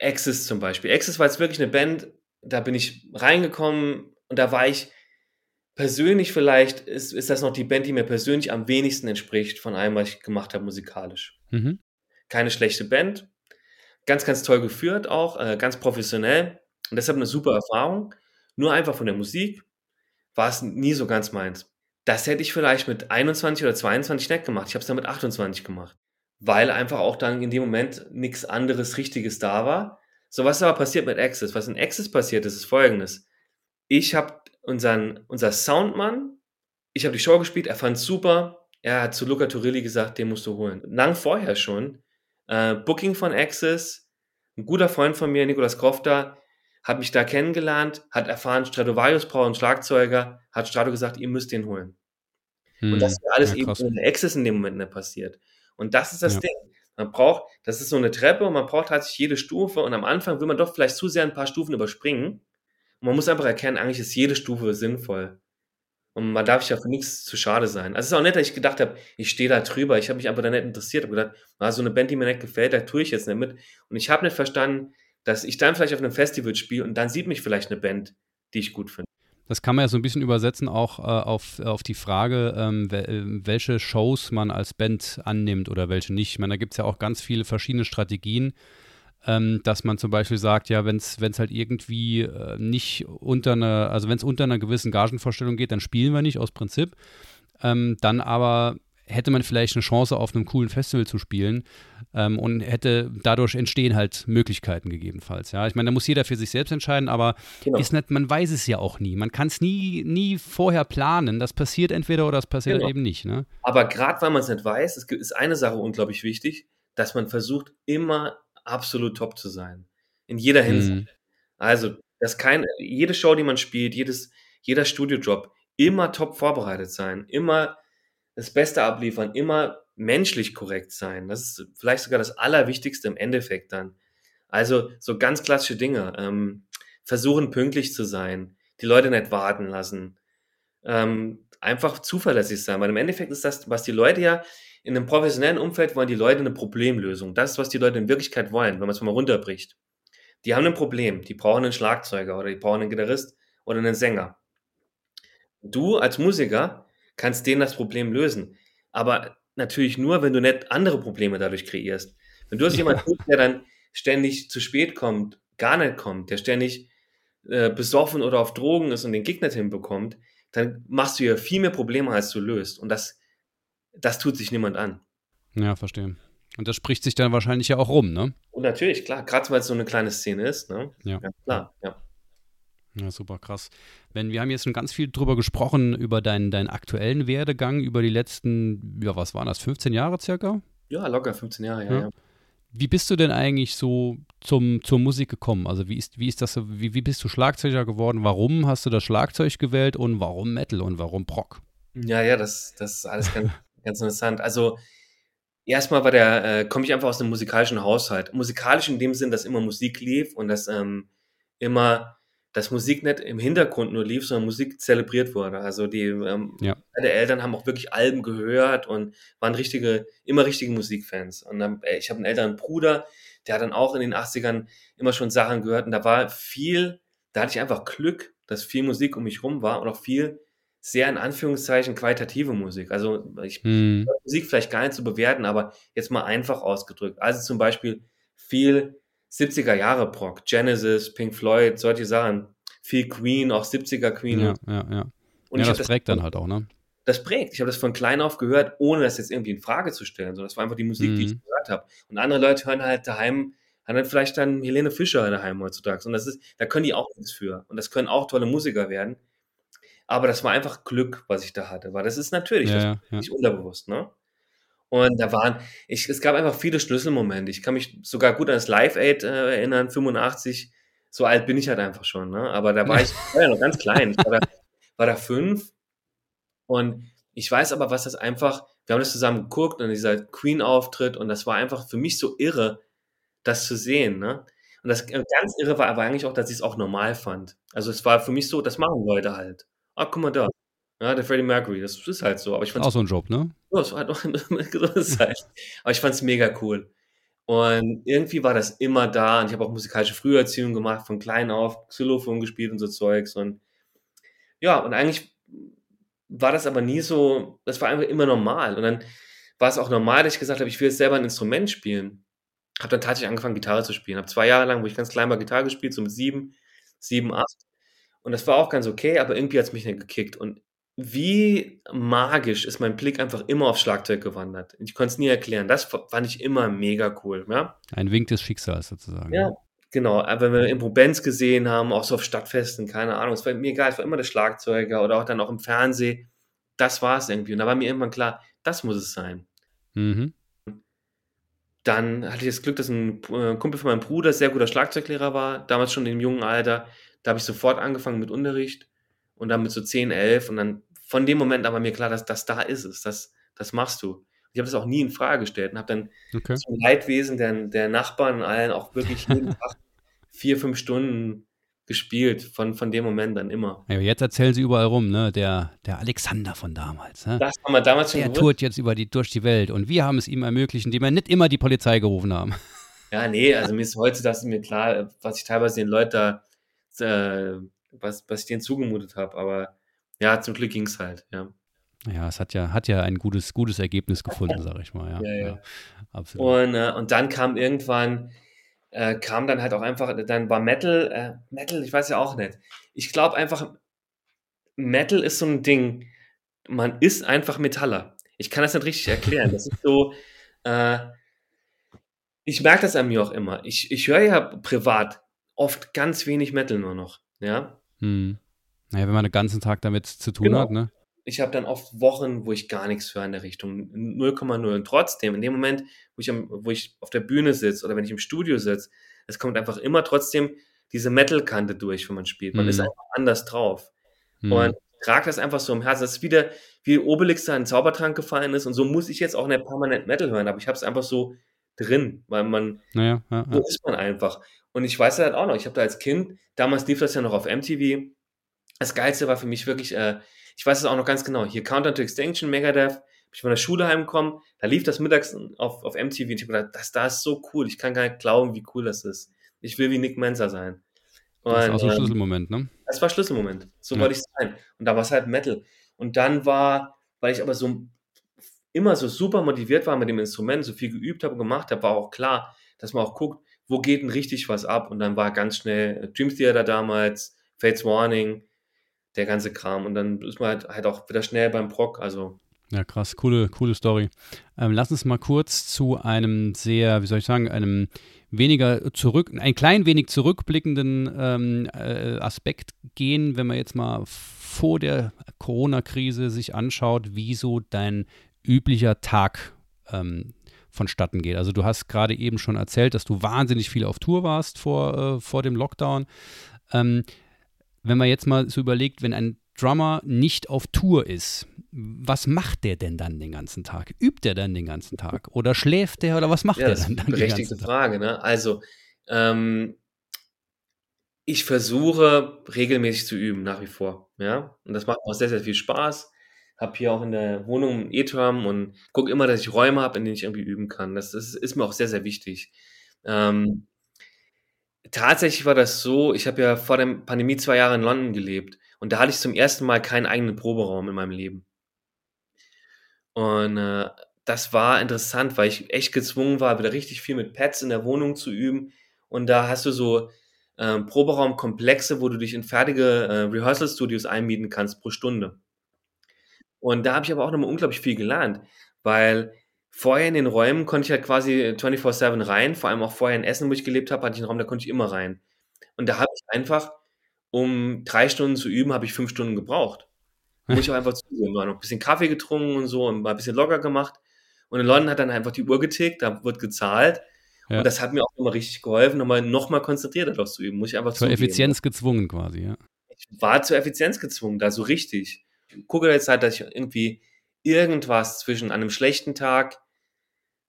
Axis zum Beispiel. Axis war jetzt wirklich eine Band, da bin ich reingekommen und da war ich persönlich vielleicht, ist, ist das noch die Band, die mir persönlich am wenigsten entspricht von allem, was ich gemacht habe musikalisch. Mhm keine schlechte Band. Ganz, ganz toll geführt auch, äh, ganz professionell und deshalb eine super Erfahrung. Nur einfach von der Musik war es nie so ganz meins. Das hätte ich vielleicht mit 21 oder 22 nicht gemacht. Ich habe es dann mit 28 gemacht, weil einfach auch dann in dem Moment nichts anderes Richtiges da war. So was aber passiert mit Access. Was in Access passiert ist, ist folgendes. Ich habe unseren, unser Soundmann, ich habe die Show gespielt, er fand super. Er hat zu Luca Turilli gesagt, den musst du holen. Lang vorher schon äh, Booking von Access, ein guter Freund von mir, Nikolas Krofter, hat mich da kennengelernt, hat erfahren, Stradivarius braucht einen Schlagzeuger, hat Strato gesagt, ihr müsst den holen. Hm, und das ist alles ja, eben ohne Access in dem Moment nicht passiert. Und das ist das ja. Ding. Man braucht, das ist so eine Treppe und man braucht halt jede Stufe und am Anfang will man doch vielleicht zu sehr ein paar Stufen überspringen. Und man muss einfach erkennen, eigentlich ist jede Stufe sinnvoll. Und man darf sich ja für nichts zu schade sein. Also es ist auch nett, dass ich gedacht habe, ich stehe da drüber. Ich habe mich einfach da nicht interessiert. Ich habe gedacht, ah, so eine Band, die mir nicht gefällt, da tue ich jetzt nicht mit. Und ich habe nicht verstanden, dass ich dann vielleicht auf einem Festival spiele und dann sieht mich vielleicht eine Band, die ich gut finde. Das kann man ja so ein bisschen übersetzen auch äh, auf, auf die Frage, ähm, welche Shows man als Band annimmt oder welche nicht. Ich meine, da gibt es ja auch ganz viele verschiedene Strategien, ähm, dass man zum Beispiel sagt, ja, wenn es halt irgendwie äh, nicht unter einer, also wenn es unter einer gewissen Gagenvorstellung geht, dann spielen wir nicht aus Prinzip. Ähm, dann aber hätte man vielleicht eine Chance auf einem coolen Festival zu spielen ähm, und hätte dadurch entstehen halt Möglichkeiten gegebenenfalls. Ja, ich meine, da muss jeder für sich selbst entscheiden, aber genau. ist nicht, man weiß es ja auch nie. Man kann es nie, nie vorher planen. Das passiert entweder oder das passiert genau. eben nicht. Ne? Aber gerade weil man es nicht weiß, ist eine Sache unglaublich wichtig, dass man versucht, immer absolut top zu sein. In jeder Hinsicht. Mhm. Also, dass kein, jede Show, die man spielt, jedes, jeder Studiojob, immer top vorbereitet sein, immer das Beste abliefern, immer menschlich korrekt sein. Das ist vielleicht sogar das Allerwichtigste im Endeffekt dann. Also so ganz klassische Dinge. Ähm, versuchen pünktlich zu sein, die Leute nicht warten lassen, ähm, einfach zuverlässig sein. Weil im Endeffekt ist das, was die Leute ja in einem professionellen Umfeld wollen, die Leute eine Problemlösung. Das ist, was die Leute in Wirklichkeit wollen, wenn man es mal runterbricht. Die haben ein Problem, die brauchen einen Schlagzeuger oder die brauchen einen Gitarrist oder einen Sänger. Du als Musiker kannst denen das Problem lösen. Aber natürlich nur, wenn du nicht andere Probleme dadurch kreierst. Wenn du hast jemanden, ja. der dann ständig zu spät kommt, gar nicht kommt, der ständig äh, besoffen oder auf Drogen ist und den nicht hinbekommt, dann machst du ja viel mehr Probleme, als du löst. Und das, das tut sich niemand an. Ja, verstehe. Und das spricht sich dann wahrscheinlich ja auch rum, ne? Und natürlich, klar, gerade weil es so eine kleine Szene ist, ne? Ja. ja klar, ja. Ja, super krass. Wenn wir haben jetzt schon ganz viel drüber gesprochen, über deinen, deinen aktuellen Werdegang, über die letzten, ja, was waren das, 15 Jahre circa? Ja, locker 15 Jahre, ja. ja. Wie bist du denn eigentlich so zum, zur Musik gekommen? Also wie ist, wie ist das, wie, wie bist du Schlagzeuger geworden? Warum hast du das Schlagzeug gewählt und warum Metal und warum Proc? Ja, ja, das, das ist alles ganz, *laughs* ganz interessant. Also erstmal war der, äh, komme ich einfach aus einem musikalischen Haushalt. Musikalisch in dem Sinn, dass immer Musik lief und dass ähm, immer dass Musik nicht im Hintergrund nur lief, sondern Musik zelebriert wurde. Also die ähm, ja. meine Eltern haben auch wirklich Alben gehört und waren richtige, immer richtige Musikfans. Und dann, äh, ich habe einen älteren Bruder, der hat dann auch in den 80ern immer schon Sachen gehört und da war viel, da hatte ich einfach Glück, dass viel Musik um mich rum war und auch viel sehr in Anführungszeichen qualitative Musik. Also ich hm. Musik vielleicht gar nicht zu bewerten, aber jetzt mal einfach ausgedrückt. Also zum Beispiel viel 70er Jahre Proc, Genesis, Pink Floyd, solche Sachen. Viel Queen, auch 70er Queen. Ja, ja, ja. Und ja, das, das prägt dann halt auch, ne? Das prägt. Ich habe das von klein auf gehört, ohne das jetzt irgendwie in Frage zu stellen. So, das war einfach die Musik, mhm. die ich mhm. gehört habe. Und andere Leute hören halt daheim, haben dann vielleicht dann Helene Fischer daheim heutzutage. Und das ist, da können die auch nichts für. Und das können auch tolle Musiker werden. Aber das war einfach Glück, was ich da hatte. Weil das ist natürlich, ja, das ist nicht ja. unterbewusst, ne? Und da waren, ich, es gab einfach viele Schlüsselmomente. Ich kann mich sogar gut an das Live Aid äh, erinnern, 85. So alt bin ich halt einfach schon, ne? Aber da war ich, war ja noch ganz *laughs* klein. Ich war da, war da fünf. Und ich weiß aber, was das einfach, wir haben das zusammen geguckt und dieser Queen-Auftritt und das war einfach für mich so irre, das zu sehen, ne? Und das äh, ganz irre war aber eigentlich auch, dass ich es auch normal fand. Also es war für mich so, das machen Leute halt. Ah, guck mal da. Ja, der Freddie Mercury, das ist halt so. Aber ich fand's, auch so ein Job, ne? Ja, das war halt auch *laughs* halt. Aber ich fand es mega cool. Und irgendwie war das immer da. Und ich habe auch musikalische Früherziehung gemacht, von klein auf, Xylophon gespielt und so Zeugs. Und ja, und eigentlich war das aber nie so, das war einfach immer normal. Und dann war es auch normal, dass ich gesagt habe, ich will jetzt selber ein Instrument spielen. Habe dann tatsächlich angefangen, Gitarre zu spielen. Habe zwei Jahre lang, wo ich ganz klein war, Gitarre gespielt, so mit sieben, sieben, acht. Und das war auch ganz okay, aber irgendwie hat es mich nicht gekickt. Und wie magisch ist mein Blick einfach immer aufs Schlagzeug gewandert. Ich konnte es nie erklären. Das fand ich immer mega cool. Ja? Ein Wink des Schicksals sozusagen. Ja, genau. Wenn wir Impro-Bands gesehen haben, auch so auf Stadtfesten, keine Ahnung, es war mir egal, es war immer der Schlagzeuger oder auch dann auch im Fernsehen. Das war es irgendwie. Und da war mir irgendwann klar, das muss es sein. Mhm. Dann hatte ich das Glück, dass ein äh, Kumpel von meinem Bruder sehr guter Schlagzeuglehrer war, damals schon im jungen Alter. Da habe ich sofort angefangen mit Unterricht und dann mit so 10, 11 und dann von dem Moment aber mir klar, dass das da ist es, das, das machst du. Ich habe das auch nie in Frage gestellt und habe dann okay. zum Leidwesen der, der Nachbarn allen auch wirklich jeden *laughs* Tag vier, fünf Stunden gespielt, von, von dem Moment dann immer. Ja, jetzt erzählen sie überall rum, ne? Der, der Alexander von damals. Ne? Das haben wir damals schon Der gewusst. tourt jetzt über die, durch die Welt und wir haben es ihm ermöglicht, indem wir nicht immer die Polizei gerufen haben. Ja, nee, also mir ist heute das ist mir klar, was ich teilweise den Leuten da äh, was, was ich denen zugemutet habe. Aber ja, zum Glück ging es halt, ja. Ja, es hat ja, hat ja ein gutes, gutes Ergebnis gefunden, *laughs* sag ich mal. Ja, ja, ja. ja absolut. Und, äh, und dann kam irgendwann, äh, kam dann halt auch einfach, dann war Metal, äh, Metal, ich weiß ja auch nicht. Ich glaube einfach, Metal ist so ein Ding, man ist einfach Metaller. Ich kann das nicht richtig erklären. Das ist so, äh, ich merke das an mir auch immer. Ich, ich höre ja privat oft ganz wenig Metal nur noch, ja. Hm. Naja, wenn man den ganzen Tag damit zu tun genau. hat, ne? Ich habe dann oft Wochen, wo ich gar nichts höre in der Richtung. 0,0. Und trotzdem, in dem Moment, wo ich, am, wo ich auf der Bühne sitze oder wenn ich im Studio sitze, es kommt einfach immer trotzdem diese Metal-Kante durch, wenn man spielt. Man hm. ist einfach anders drauf. Hm. Und trage das einfach so im Herzen. Das ist wieder, wie Obelix da in den Zaubertrank gefallen ist. Und so muss ich jetzt auch nicht permanent Metal hören, aber ich habe es einfach so drin, weil man, naja, ja, so ist man einfach. Und ich weiß halt auch noch, ich habe da als Kind, damals lief das ja noch auf MTV. Das Geilste war für mich wirklich, äh, ich weiß es auch noch ganz genau, hier Countdown to Extinction, Megadeth, bin ich von der Schule heimgekommen, da lief das mittags auf, auf MTV und ich habe gedacht, das da ist so cool, ich kann gar nicht glauben, wie cool das ist. Ich will wie Nick Mensa sein. Und, das ist auch so ein ähm, Schlüsselmoment, ne? Das war Schlüsselmoment. So ja. wollte ich sein. Und da war es halt Metal. Und dann war, weil ich aber so immer so super motiviert war mit dem Instrument, so viel geübt habe und gemacht habe, war auch klar, dass man auch guckt, wo geht denn richtig was ab? Und dann war ganz schnell äh, Dream Theater damals, Fates Warning, der ganze Kram. Und dann ist man halt, halt auch wieder schnell beim Proc. Also ja, krass, coole, coole Story. Ähm, lass uns mal kurz zu einem sehr, wie soll ich sagen, einem weniger zurück, ein klein wenig zurückblickenden ähm, äh, Aspekt gehen, wenn man jetzt mal vor der Corona-Krise sich anschaut, wie so dein üblicher Tag ähm, vonstatten geht. Also du hast gerade eben schon erzählt, dass du wahnsinnig viel auf Tour warst vor, äh, vor dem Lockdown. Ähm, wenn man jetzt mal so überlegt, wenn ein Drummer nicht auf Tour ist, was macht der denn dann den ganzen Tag? Übt er dann den ganzen Tag? *laughs* Oder schläft der oder was macht ja, der dann? Das ist eine berechtigte Frage. Ne? Also, ähm, ich versuche regelmäßig zu üben, nach wie vor. Ja? Und das macht auch sehr, sehr viel Spaß. Habe hier auch in der Wohnung einen E-Tram und gucke immer, dass ich Räume habe, in denen ich irgendwie üben kann. Das, das ist mir auch sehr, sehr wichtig. Ähm, tatsächlich war das so, ich habe ja vor der Pandemie zwei Jahre in London gelebt und da hatte ich zum ersten Mal keinen eigenen Proberaum in meinem Leben. Und äh, das war interessant, weil ich echt gezwungen war, wieder richtig viel mit Pads in der Wohnung zu üben. Und da hast du so äh, Proberaumkomplexe, wo du dich in fertige äh, Rehearsal-Studios einmieten kannst pro Stunde. Und da habe ich aber auch nochmal unglaublich viel gelernt, weil vorher in den Räumen konnte ich halt quasi 24-7 rein, vor allem auch vorher in Essen, wo ich gelebt habe, hatte ich einen Raum, da konnte ich immer rein. Und da habe ich einfach, um drei Stunden zu üben, habe ich fünf Stunden gebraucht. *laughs* Muss ich auch einfach zugeben. War noch ein bisschen Kaffee getrunken und so und mal ein bisschen locker gemacht. Und in London hat dann einfach die Uhr getickt, da wird gezahlt. Ja. Und das hat mir auch nochmal richtig geholfen, nochmal noch mal konzentrierter darauf zu üben. Muss ich einfach Zur zugeben. Effizienz gezwungen quasi, ja. Ich war zur Effizienz gezwungen, da so richtig. Ich gucke jetzt halt, dass ich irgendwie irgendwas zwischen einem schlechten Tag,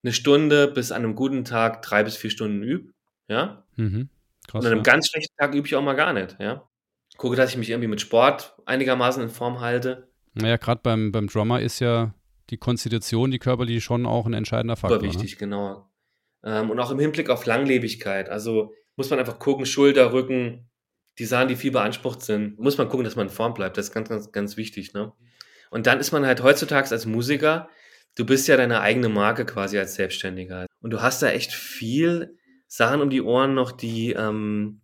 eine Stunde bis an einem guten Tag drei bis vier Stunden übe. Ja. Mhm. Krass, und an einem ja. ganz schlechten Tag übe ich auch mal gar nicht, ja gucke, dass ich mich irgendwie mit Sport einigermaßen in Form halte. Naja, gerade beim, beim Drummer ist ja die Konstitution, die körperliche schon auch ein entscheidender Faktor. Super wichtig, ne? genau. Ähm, und auch im Hinblick auf Langlebigkeit. Also muss man einfach gucken, Schulter, Rücken, die Sachen, die viel beansprucht sind, muss man gucken, dass man in Form bleibt. Das ist ganz, ganz, ganz wichtig. Ne? Und dann ist man halt heutzutage als Musiker, du bist ja deine eigene Marke quasi als Selbstständiger. Und du hast da echt viel Sachen um die Ohren noch, die, ähm,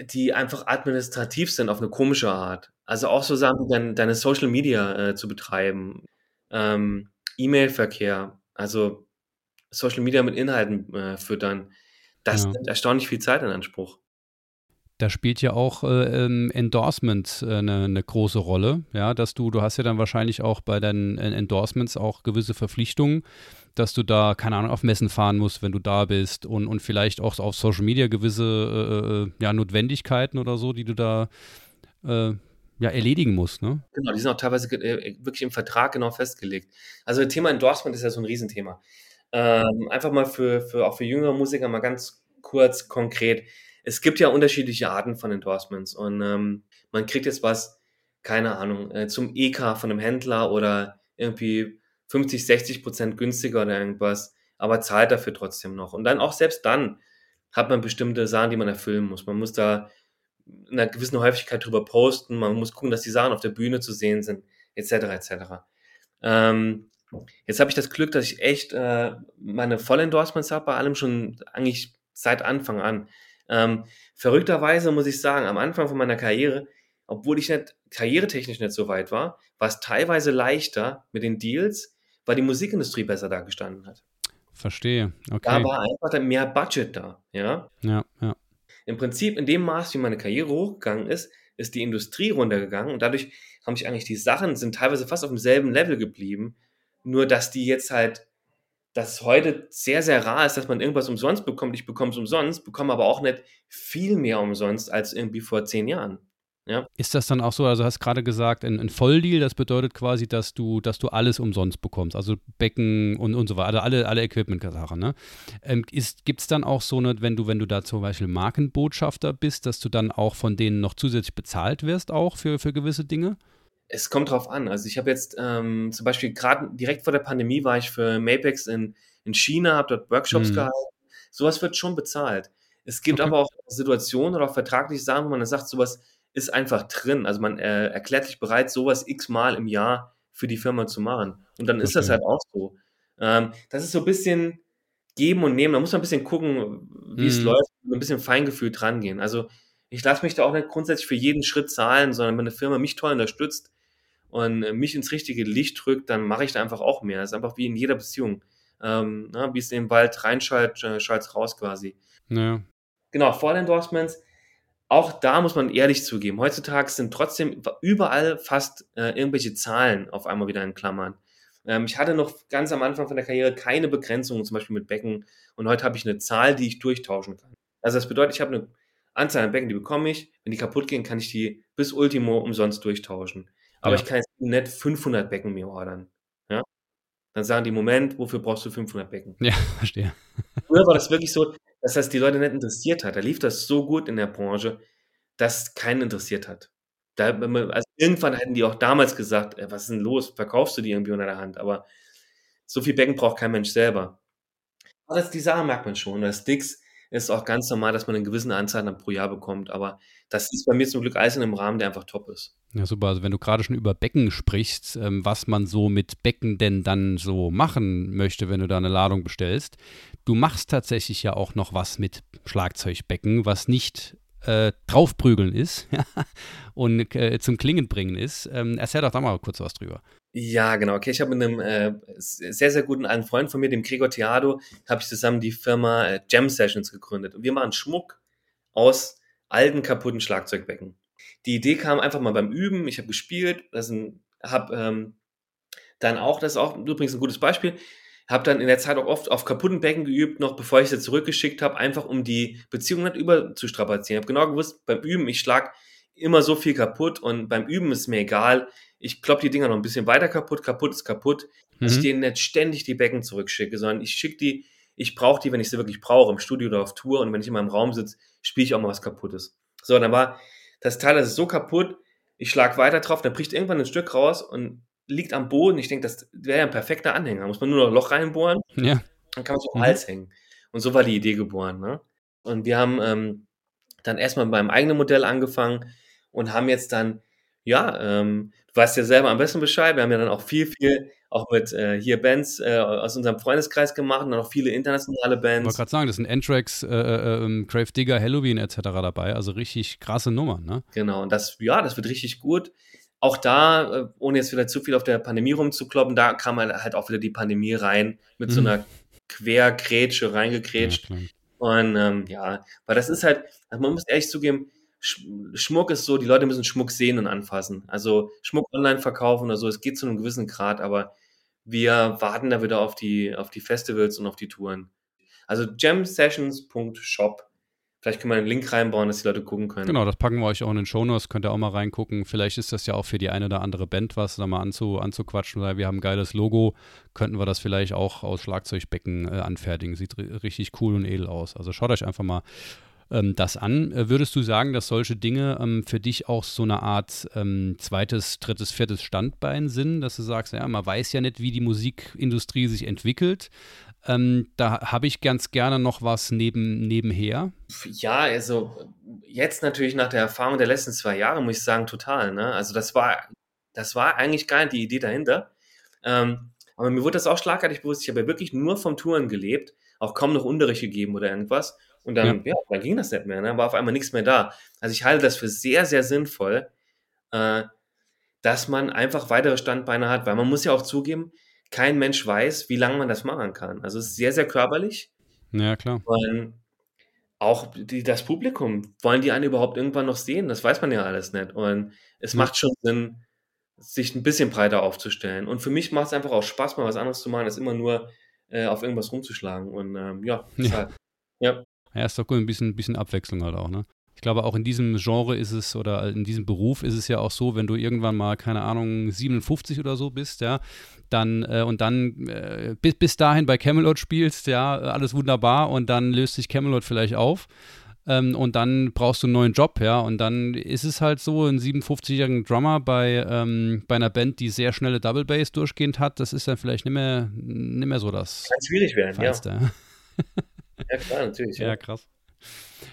die einfach administrativ sind auf eine komische Art. Also auch so Sachen wie dein, deine Social Media äh, zu betreiben, ähm, E-Mail-Verkehr, also Social Media mit Inhalten äh, füttern. Das ja. nimmt erstaunlich viel Zeit in Anspruch. Da spielt ja auch äh, ähm, Endorsement äh, eine, eine, große Rolle, ja, dass du, du hast ja dann wahrscheinlich auch bei deinen äh, Endorsements auch gewisse Verpflichtungen dass du da, keine Ahnung, auf Messen fahren musst, wenn du da bist und, und vielleicht auch auf Social Media gewisse äh, äh, ja, Notwendigkeiten oder so, die du da äh, ja, erledigen musst. Ne? Genau, die sind auch teilweise wirklich im Vertrag genau festgelegt. Also das Thema Endorsement ist ja so ein Riesenthema. Ähm, einfach mal für, für auch für jüngere Musiker mal ganz kurz konkret. Es gibt ja unterschiedliche Arten von Endorsements und ähm, man kriegt jetzt was, keine Ahnung, äh, zum EK von einem Händler oder irgendwie 50, 60 Prozent günstiger oder irgendwas, aber zahlt dafür trotzdem noch. Und dann auch selbst dann hat man bestimmte Sachen, die man erfüllen muss. Man muss da in einer gewissen Häufigkeit drüber posten, man muss gucken, dass die Sachen auf der Bühne zu sehen sind, etc. etc. Ähm, jetzt habe ich das Glück, dass ich echt äh, meine Vollendorsements habe, bei allem schon eigentlich seit Anfang an. Ähm, verrückterweise muss ich sagen, am Anfang von meiner Karriere, obwohl ich nicht karrieretechnisch nicht so weit war, war es teilweise leichter mit den Deals, weil die Musikindustrie besser dagestanden hat. Verstehe. Okay. Da war einfach mehr Budget da. Ja? ja, ja. Im Prinzip, in dem Maß, wie meine Karriere hochgegangen ist, ist die Industrie runtergegangen und dadurch haben sich eigentlich die Sachen, sind teilweise fast auf demselben Level geblieben. Nur, dass die jetzt halt, dass heute sehr, sehr rar ist, dass man irgendwas umsonst bekommt. Ich bekomme es umsonst, bekomme aber auch nicht viel mehr umsonst als irgendwie vor zehn Jahren. Ja. Ist das dann auch so, also hast gerade gesagt, ein, ein Volldeal, das bedeutet quasi, dass du, dass du alles umsonst bekommst, also Becken und, und so weiter, also alle, alle Equipment-Sachen, ne? Ähm, Gibt es dann auch so eine, wenn du, wenn du da zum Beispiel Markenbotschafter bist, dass du dann auch von denen noch zusätzlich bezahlt wirst, auch für, für gewisse Dinge? Es kommt drauf an. Also ich habe jetzt ähm, zum Beispiel gerade direkt vor der Pandemie war ich für Mapex in, in China, habe dort Workshops mhm. gehalten. Sowas wird schon bezahlt. Es gibt okay. aber auch Situationen oder auch vertragliche Sachen, wo man dann sagt, sowas ist einfach drin. Also man äh, erklärt sich bereit, sowas x-mal im Jahr für die Firma zu machen. Und dann ist das halt auch so. Ähm, das ist so ein bisschen geben und nehmen. Da muss man ein bisschen gucken, wie mhm. es läuft, ein bisschen Feingefühl dran gehen. Also ich lasse mich da auch nicht grundsätzlich für jeden Schritt zahlen, sondern wenn eine Firma mich toll unterstützt und mich ins richtige Licht drückt, dann mache ich da einfach auch mehr. Das ist einfach wie in jeder Beziehung. Ähm, na, wie es in den Wald reinschaltet, äh, schaltet raus quasi. Ja. Genau, Endorsements auch da muss man ehrlich zugeben, heutzutage sind trotzdem überall fast äh, irgendwelche Zahlen auf einmal wieder in Klammern. Ähm, ich hatte noch ganz am Anfang von der Karriere keine Begrenzungen, zum Beispiel mit Becken, und heute habe ich eine Zahl, die ich durchtauschen kann. Also das bedeutet, ich habe eine Anzahl an Becken, die bekomme ich. Wenn die kaputt gehen, kann ich die bis Ultimo umsonst durchtauschen. Aber ja. ich kann jetzt nicht 500 Becken mir ordern. Ja? Dann sagen die, Moment, wofür brauchst du 500 Becken? Ja, *laughs* verstehe. Früher war das wirklich so, dass das die Leute nicht interessiert hat. Da lief das so gut in der Branche, dass keinen interessiert hat. Da, also irgendwann hätten die auch damals gesagt, ey, was ist denn los? Verkaufst du die irgendwie unter der Hand? Aber so viel Becken braucht kein Mensch selber. Aber das, die Sache merkt man schon. Das Sticks ist auch ganz normal, dass man eine gewisse Anzahl dann pro Jahr bekommt. Aber das ist bei mir zum Glück alles in einem Rahmen, der einfach top ist. Ja, super. Also wenn du gerade schon über Becken sprichst, ähm, was man so mit Becken denn dann so machen möchte, wenn du da eine Ladung bestellst. Du machst tatsächlich ja auch noch was mit Schlagzeugbecken, was nicht äh, draufprügeln ist *laughs* und äh, zum Klingen bringen ist. Ähm, erzähl doch da mal kurz was drüber. Ja, genau. Okay, ich habe mit einem äh, sehr, sehr guten alten Freund von mir, dem Gregor Theado, habe ich zusammen die Firma äh, Jam Sessions gegründet. Und wir machen Schmuck aus alten, kaputten Schlagzeugbecken. Die Idee kam einfach mal beim Üben. Ich habe gespielt, habe ähm, dann auch, das ist auch übrigens ein gutes Beispiel, habe dann in der Zeit auch oft auf kaputten Becken geübt, noch bevor ich sie zurückgeschickt habe, einfach um die Beziehung nicht überzustrapazieren. Ich habe genau gewusst, beim Üben, ich schlag immer so viel kaputt und beim Üben ist mir egal, ich klopp die Dinger noch ein bisschen weiter kaputt, kaputt ist kaputt, mhm. dass ich denen nicht ständig die Becken zurückschicke, sondern ich schicke die, ich brauche die, wenn ich sie wirklich brauche, im Studio oder auf Tour und wenn ich in meinem Raum sitze, spiele ich auch mal was kaputtes. So, dann war das Teil, das ist so kaputt, ich schlag weiter drauf, dann bricht irgendwann ein Stück raus und liegt am Boden. Ich denke, das wäre ja ein perfekter Anhänger. Da muss man nur noch ein Loch reinbohren, ja. dann kann man es am mhm. Hals hängen. Und so war die Idee geboren. Ne? Und wir haben ähm, dann erstmal beim eigenen Modell angefangen und haben jetzt dann, ja, ähm, du weißt ja selber am besten Bescheid, wir haben ja dann auch viel, viel auch mit äh, hier Bands äh, aus unserem Freundeskreis gemacht und auch viele internationale Bands. Ich wollte gerade sagen, das sind Anthrax, äh, äh, ähm, Crave Digger, Halloween etc. dabei, also richtig krasse Nummern, ne? Genau, und das, ja, das wird richtig gut. Auch da, äh, ohne jetzt wieder zu viel auf der Pandemie rumzukloppen, da kam halt auch wieder die Pandemie rein, mit mhm. so einer Quergrätsche reingekrätscht. Ja, und ähm, ja, weil das ist halt, also man muss ehrlich zugeben, Schmuck ist so, die Leute müssen Schmuck sehen und anfassen. Also Schmuck online verkaufen oder so, es geht zu einem gewissen Grad, aber wir warten da wieder auf die, auf die Festivals und auf die Touren. Also gemsessions.shop. Vielleicht können wir einen Link reinbauen, dass die Leute gucken können. Genau, das packen wir euch auch in den Shownotes, könnt ihr auch mal reingucken. Vielleicht ist das ja auch für die eine oder andere Band was, da mal anzu, anzuquatschen, weil wir haben ein geiles Logo, könnten wir das vielleicht auch aus Schlagzeugbecken äh, anfertigen. Sieht richtig cool und edel aus. Also schaut euch einfach mal ähm, das an. Äh, würdest du sagen, dass solche Dinge ähm, für dich auch so eine Art ähm, zweites, drittes, viertes Standbein sind, dass du sagst, ja, man weiß ja nicht, wie die Musikindustrie sich entwickelt. Ähm, da habe ich ganz gerne noch was neben, nebenher. Ja, also jetzt natürlich nach der Erfahrung der letzten zwei Jahre muss ich sagen, total. Ne? Also das war, das war eigentlich gar nicht die Idee dahinter. Ähm, aber mir wurde das auch schlagartig bewusst. Ich habe ja wirklich nur vom Touren gelebt, auch kaum noch Unterricht gegeben oder irgendwas. Und dann, ja, ja dann ging das nicht mehr. Ne? War auf einmal nichts mehr da. Also ich halte das für sehr, sehr sinnvoll, äh, dass man einfach weitere Standbeine hat, weil man muss ja auch zugeben, kein Mensch weiß, wie lange man das machen kann. Also es ist sehr, sehr körperlich. Ja, klar. Und auch die, das Publikum, wollen die einen überhaupt irgendwann noch sehen? Das weiß man ja alles nicht. Und es ja. macht schon Sinn, sich ein bisschen breiter aufzustellen. Und für mich macht es einfach auch Spaß, mal was anderes zu machen, als immer nur äh, auf irgendwas rumzuschlagen. Und ähm, ja, ja. Halt, ja. Ja, ist doch gut, ein bisschen, bisschen Abwechslung halt auch, ne? Ich glaube, auch in diesem Genre ist es oder in diesem Beruf ist es ja auch so, wenn du irgendwann mal, keine Ahnung, 57 oder so bist, ja, dann äh, und dann äh, bis, bis dahin bei Camelot spielst, ja, alles wunderbar und dann löst sich Camelot vielleicht auf. Ähm, und dann brauchst du einen neuen Job, ja. Und dann ist es halt so, ein 57-jährigen Drummer bei, ähm, bei einer Band, die sehr schnelle Double Bass durchgehend hat, das ist dann vielleicht nicht mehr, nicht mehr so das. Kann schwierig werden, Feinste. ja. *laughs* ja, klar, natürlich. Ja, ja krass.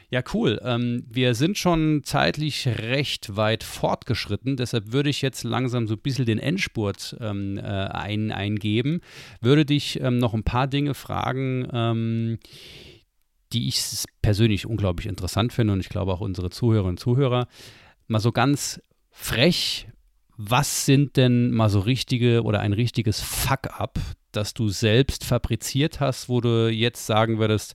Ja, cool. Ähm, wir sind schon zeitlich recht weit fortgeschritten, deshalb würde ich jetzt langsam so ein bisschen den Endspurt ähm, äh, ein, eingeben. Würde dich ähm, noch ein paar Dinge fragen, ähm, die ich persönlich unglaublich interessant finde und ich glaube auch unsere Zuhörerinnen und Zuhörer. Mal so ganz frech, was sind denn mal so richtige oder ein richtiges Fuck-up, das du selbst fabriziert hast, wo du jetzt sagen würdest,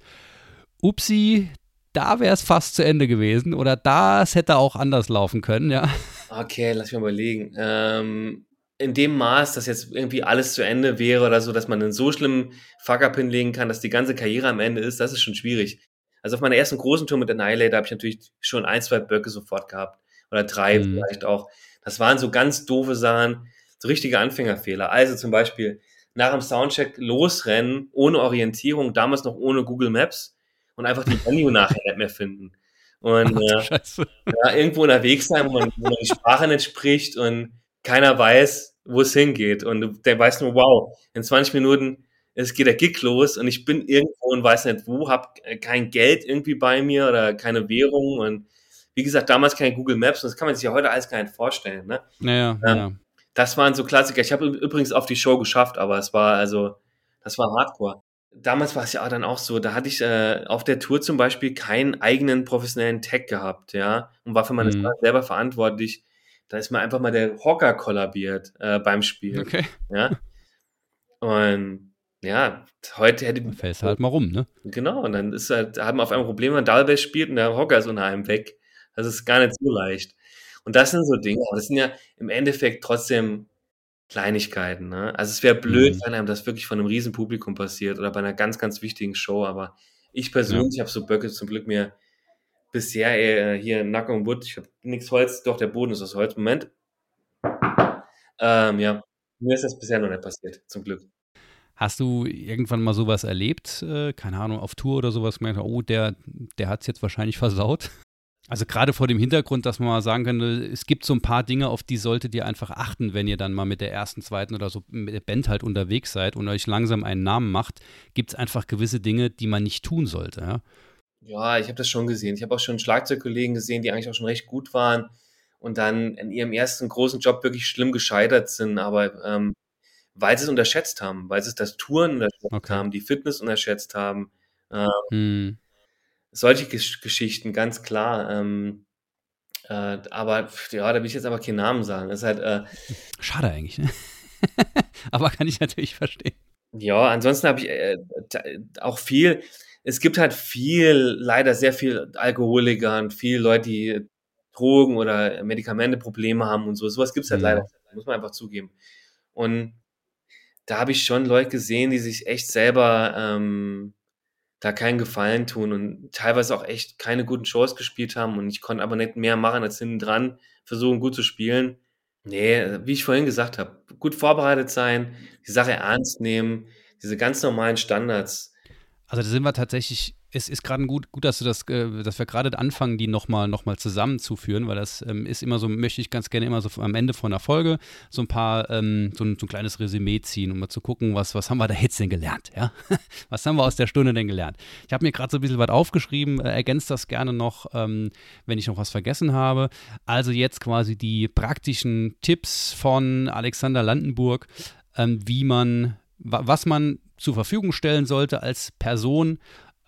upsi, da wäre es fast zu Ende gewesen oder das hätte auch anders laufen können, ja. Okay, lass mich mal überlegen. Ähm, in dem Maß, dass jetzt irgendwie alles zu Ende wäre oder so, dass man einen so schlimmen Fuck-up hinlegen kann, dass die ganze Karriere am Ende ist, das ist schon schwierig. Also auf meiner ersten großen Tour mit Annihilator habe ich natürlich schon ein, zwei Böcke sofort gehabt. Oder drei mhm. vielleicht auch. Das waren so ganz doofe Sachen, so richtige Anfängerfehler. Also zum Beispiel nach dem Soundcheck losrennen, ohne Orientierung, damals noch ohne Google Maps und einfach die Venue nachher nicht mehr finden. Und Ach, äh, ja, irgendwo unterwegs sein, wo man, wo man die Sprache nicht spricht und keiner weiß, wo es hingeht. Und der weiß nur, wow, in 20 Minuten es geht der Gig los und ich bin irgendwo und weiß nicht wo, habe kein Geld irgendwie bei mir oder keine Währung und wie gesagt, damals kein Google Maps und das kann man sich ja heute alles gar nicht vorstellen. Ne? Naja, ähm, ja. Das waren so Klassiker. Ich habe übrigens auf die Show geschafft, aber es war also, das war Hardcore damals war es ja dann auch so, da hatte ich äh, auf der Tour zum Beispiel keinen eigenen professionellen Tag gehabt, ja, und war für meine mhm. selber verantwortlich. Da ist mir einfach mal der Hocker kollabiert äh, beim Spiel. Okay. Ja. Und ja, heute hätte ich. Fällst halt mal rum, ne? Genau, und dann ist halt, haben wir auf einmal Probleme, wenn Double Bass spielt und der Hocker ist unter einem weg. Das ist gar nicht so leicht. Und das sind so Dinge, aber das sind ja im Endeffekt trotzdem Kleinigkeiten. Ne? Also es wäre blöd, mhm. wenn einem das wirklich von einem riesen Publikum passiert oder bei einer ganz, ganz wichtigen Show. Aber ich persönlich ja. habe so Böcke zum Glück mir bisher äh, hier in Nack und Wood, ich habe nichts Holz, doch der Boden ist aus Holz. Moment. Ähm, ja, mir ist das bisher noch nicht passiert, zum Glück. Hast du irgendwann mal sowas erlebt, äh, keine Ahnung, auf Tour oder sowas, gemerkt, oh, der, der hat es jetzt wahrscheinlich versaut? Also gerade vor dem Hintergrund, dass man mal sagen könnte, es gibt so ein paar Dinge, auf die solltet ihr einfach achten, wenn ihr dann mal mit der ersten, zweiten oder so mit der Band halt unterwegs seid und euch langsam einen Namen macht, gibt es einfach gewisse Dinge, die man nicht tun sollte. Ja, ja ich habe das schon gesehen. Ich habe auch schon Schlagzeugkollegen gesehen, die eigentlich auch schon recht gut waren und dann in ihrem ersten großen Job wirklich schlimm gescheitert sind, aber ähm, weil sie es unterschätzt haben, weil sie das Touren unterschätzt okay. haben, die Fitness unterschätzt haben. Ähm, hm solche Gesch Geschichten, ganz klar. Ähm, äh, aber ja, da will ich jetzt aber keinen Namen sagen. Das ist halt, äh, *laughs* Schade eigentlich, ne? *laughs* aber kann ich natürlich verstehen. Ja, ansonsten habe ich äh, auch viel, es gibt halt viel, leider sehr viel Alkoholiker und viele Leute, die Drogen oder Medikamenteprobleme haben und so. Sowas gibt es halt mhm. leider, muss man einfach zugeben. Und da habe ich schon Leute gesehen, die sich echt selber ähm, da keinen Gefallen tun und teilweise auch echt keine guten Shows gespielt haben und ich konnte aber nicht mehr machen als hinten dran, versuchen gut zu spielen. Nee, wie ich vorhin gesagt habe, gut vorbereitet sein, die Sache ernst nehmen, diese ganz normalen Standards. Also da sind wir tatsächlich es ist gerade gut, gut, dass du das, äh, dass wir gerade anfangen, die nochmal noch mal zusammenzuführen, weil das ähm, ist immer so, möchte ich ganz gerne immer so am Ende von einer Folge so ein paar, ähm, so, ein, so, ein, kleines Resümee ziehen, um mal zu gucken, was, was haben wir da jetzt denn gelernt, ja? *laughs* was haben wir aus der Stunde denn gelernt? Ich habe mir gerade so ein bisschen was aufgeschrieben, äh, ergänzt das gerne noch, ähm, wenn ich noch was vergessen habe. Also jetzt quasi die praktischen Tipps von Alexander Landenburg, ähm, wie man, was man zur Verfügung stellen sollte als Person,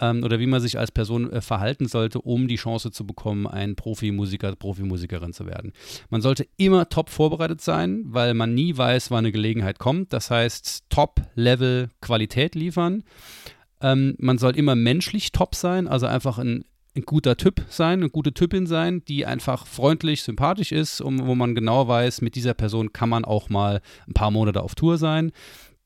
ähm, oder wie man sich als Person äh, verhalten sollte, um die Chance zu bekommen, ein Profimusiker, Profimusikerin zu werden. Man sollte immer top vorbereitet sein, weil man nie weiß, wann eine Gelegenheit kommt. Das heißt, Top-Level Qualität liefern. Ähm, man soll immer menschlich top sein, also einfach ein ein guter Typ sein, eine gute Typin sein, die einfach freundlich, sympathisch ist, um, wo man genau weiß, mit dieser Person kann man auch mal ein paar Monate auf Tour sein.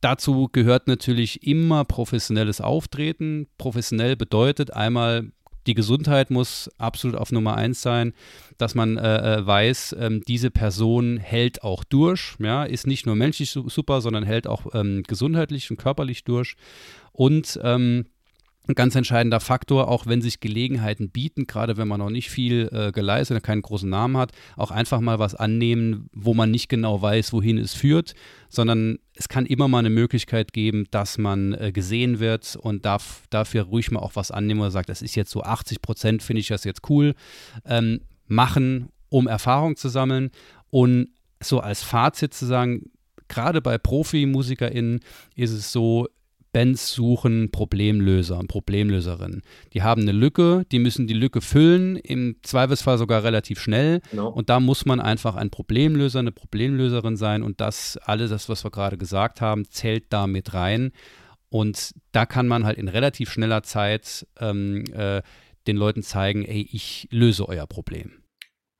Dazu gehört natürlich immer professionelles Auftreten. Professionell bedeutet einmal, die Gesundheit muss absolut auf Nummer eins sein, dass man äh, äh weiß, ähm, diese Person hält auch durch, ja, ist nicht nur menschlich super, sondern hält auch ähm, gesundheitlich und körperlich durch. Und ähm, ein ganz entscheidender Faktor, auch wenn sich Gelegenheiten bieten, gerade wenn man noch nicht viel äh, geleistet oder keinen großen Namen hat, auch einfach mal was annehmen, wo man nicht genau weiß, wohin es führt, sondern es kann immer mal eine Möglichkeit geben, dass man äh, gesehen wird und darf dafür ruhig mal auch was annehmen oder sagt, das ist jetzt so 80 Prozent, finde ich das jetzt cool, ähm, machen, um Erfahrung zu sammeln und so als Fazit zu sagen, gerade bei Profimusikerinnen ist es so, Bands suchen Problemlöser und Problemlöserinnen. Die haben eine Lücke, die müssen die Lücke füllen, im Zweifelsfall sogar relativ schnell. Genau. Und da muss man einfach ein Problemlöser, eine Problemlöserin sein. Und das, alles das, was wir gerade gesagt haben, zählt da mit rein. Und da kann man halt in relativ schneller Zeit ähm, äh, den Leuten zeigen, ey, ich löse euer Problem.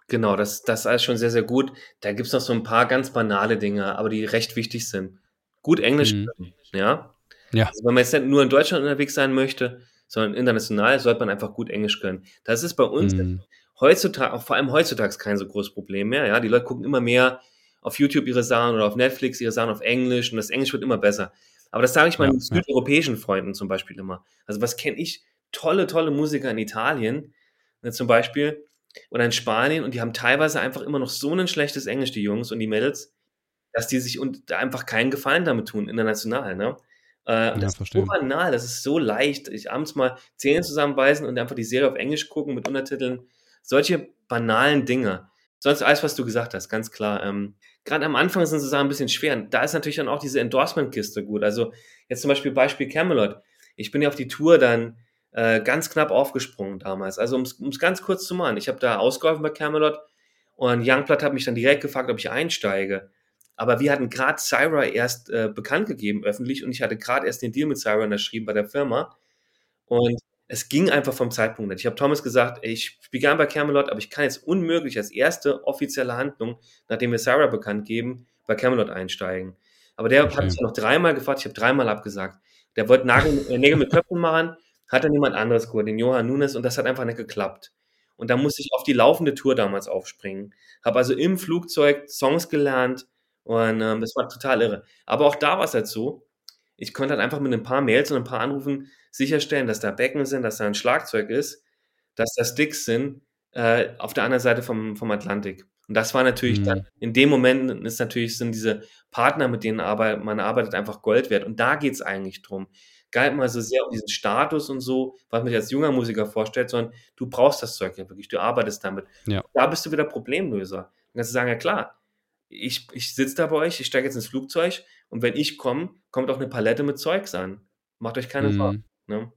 Genau, das, das ist alles schon sehr, sehr gut. Da gibt es noch so ein paar ganz banale Dinge, aber die recht wichtig sind. Gut Englisch, mhm. ja. Ja. Also wenn man jetzt nicht nur in Deutschland unterwegs sein möchte, sondern international, sollte man einfach gut Englisch können. Das ist bei uns mhm. heutzutage, auch vor allem heutzutage kein so großes Problem mehr. Ja, die Leute gucken immer mehr auf YouTube ihre Sachen oder auf Netflix ihre Sachen auf Englisch und das Englisch wird immer besser. Aber das sage ich meinen ja, südeuropäischen ja. Freunden zum Beispiel immer. Also was kenne ich? Tolle, tolle Musiker in Italien ne, zum Beispiel oder in Spanien und die haben teilweise einfach immer noch so ein schlechtes Englisch, die Jungs und die Mädels, dass die sich und einfach keinen Gefallen damit tun, international. Ne? Äh, ja, das verstehe. ist so banal, das ist so leicht. Ich abends mal Zähne zusammenbeißen und einfach die Serie auf Englisch gucken mit Untertiteln. Solche banalen Dinge. Sonst alles, was du gesagt hast, ganz klar. Ähm, Gerade am Anfang sind so Sachen ein bisschen schwer. Da ist natürlich dann auch diese Endorsement-Kiste gut. Also jetzt zum Beispiel Beispiel Camelot. Ich bin ja auf die Tour dann äh, ganz knapp aufgesprungen damals. Also um es ganz kurz zu machen. Ich habe da ausgeholfen bei Camelot und Youngblood hat mich dann direkt gefragt, ob ich einsteige. Aber wir hatten gerade Syra erst äh, bekannt gegeben öffentlich und ich hatte gerade erst den Deal mit Syra unterschrieben bei der Firma. Und es ging einfach vom Zeitpunkt nicht. Ich habe Thomas gesagt, ey, ich spiele gern bei Camelot, aber ich kann jetzt unmöglich als erste offizielle Handlung, nachdem wir Syra bekannt geben, bei Camelot einsteigen. Aber der okay. hat mich noch dreimal gefragt, ich habe dreimal abgesagt. Der wollte Nagel, äh, Nägel mit Köpfen machen, hat dann jemand anderes geholt, den Johann Nunes, und das hat einfach nicht geklappt. Und da musste ich auf die laufende Tour damals aufspringen. Habe also im Flugzeug Songs gelernt, und ähm, das war total irre. Aber auch da war es halt so, ich konnte halt einfach mit ein paar Mails und ein paar Anrufen sicherstellen, dass da Becken sind, dass da ein Schlagzeug ist, dass da Sticks sind äh, auf der anderen Seite vom, vom Atlantik. Und das war natürlich mhm. dann, in dem Moment ist natürlich, sind diese Partner, mit denen arbeit, man arbeitet, einfach Gold wert. Und da geht es eigentlich drum. Nicht mal so sehr um diesen Status und so, was man sich als junger Musiker vorstellt, sondern du brauchst das Zeug ja wirklich, du arbeitest damit. Ja. Da bist du wieder Problemlöser. Dann kannst du sagen, ja klar, ich, ich sitze da bei euch, ich steige jetzt ins Flugzeug und wenn ich komme, kommt auch eine Palette mit Zeugs an. Macht euch keine mhm. Sorgen. Ne?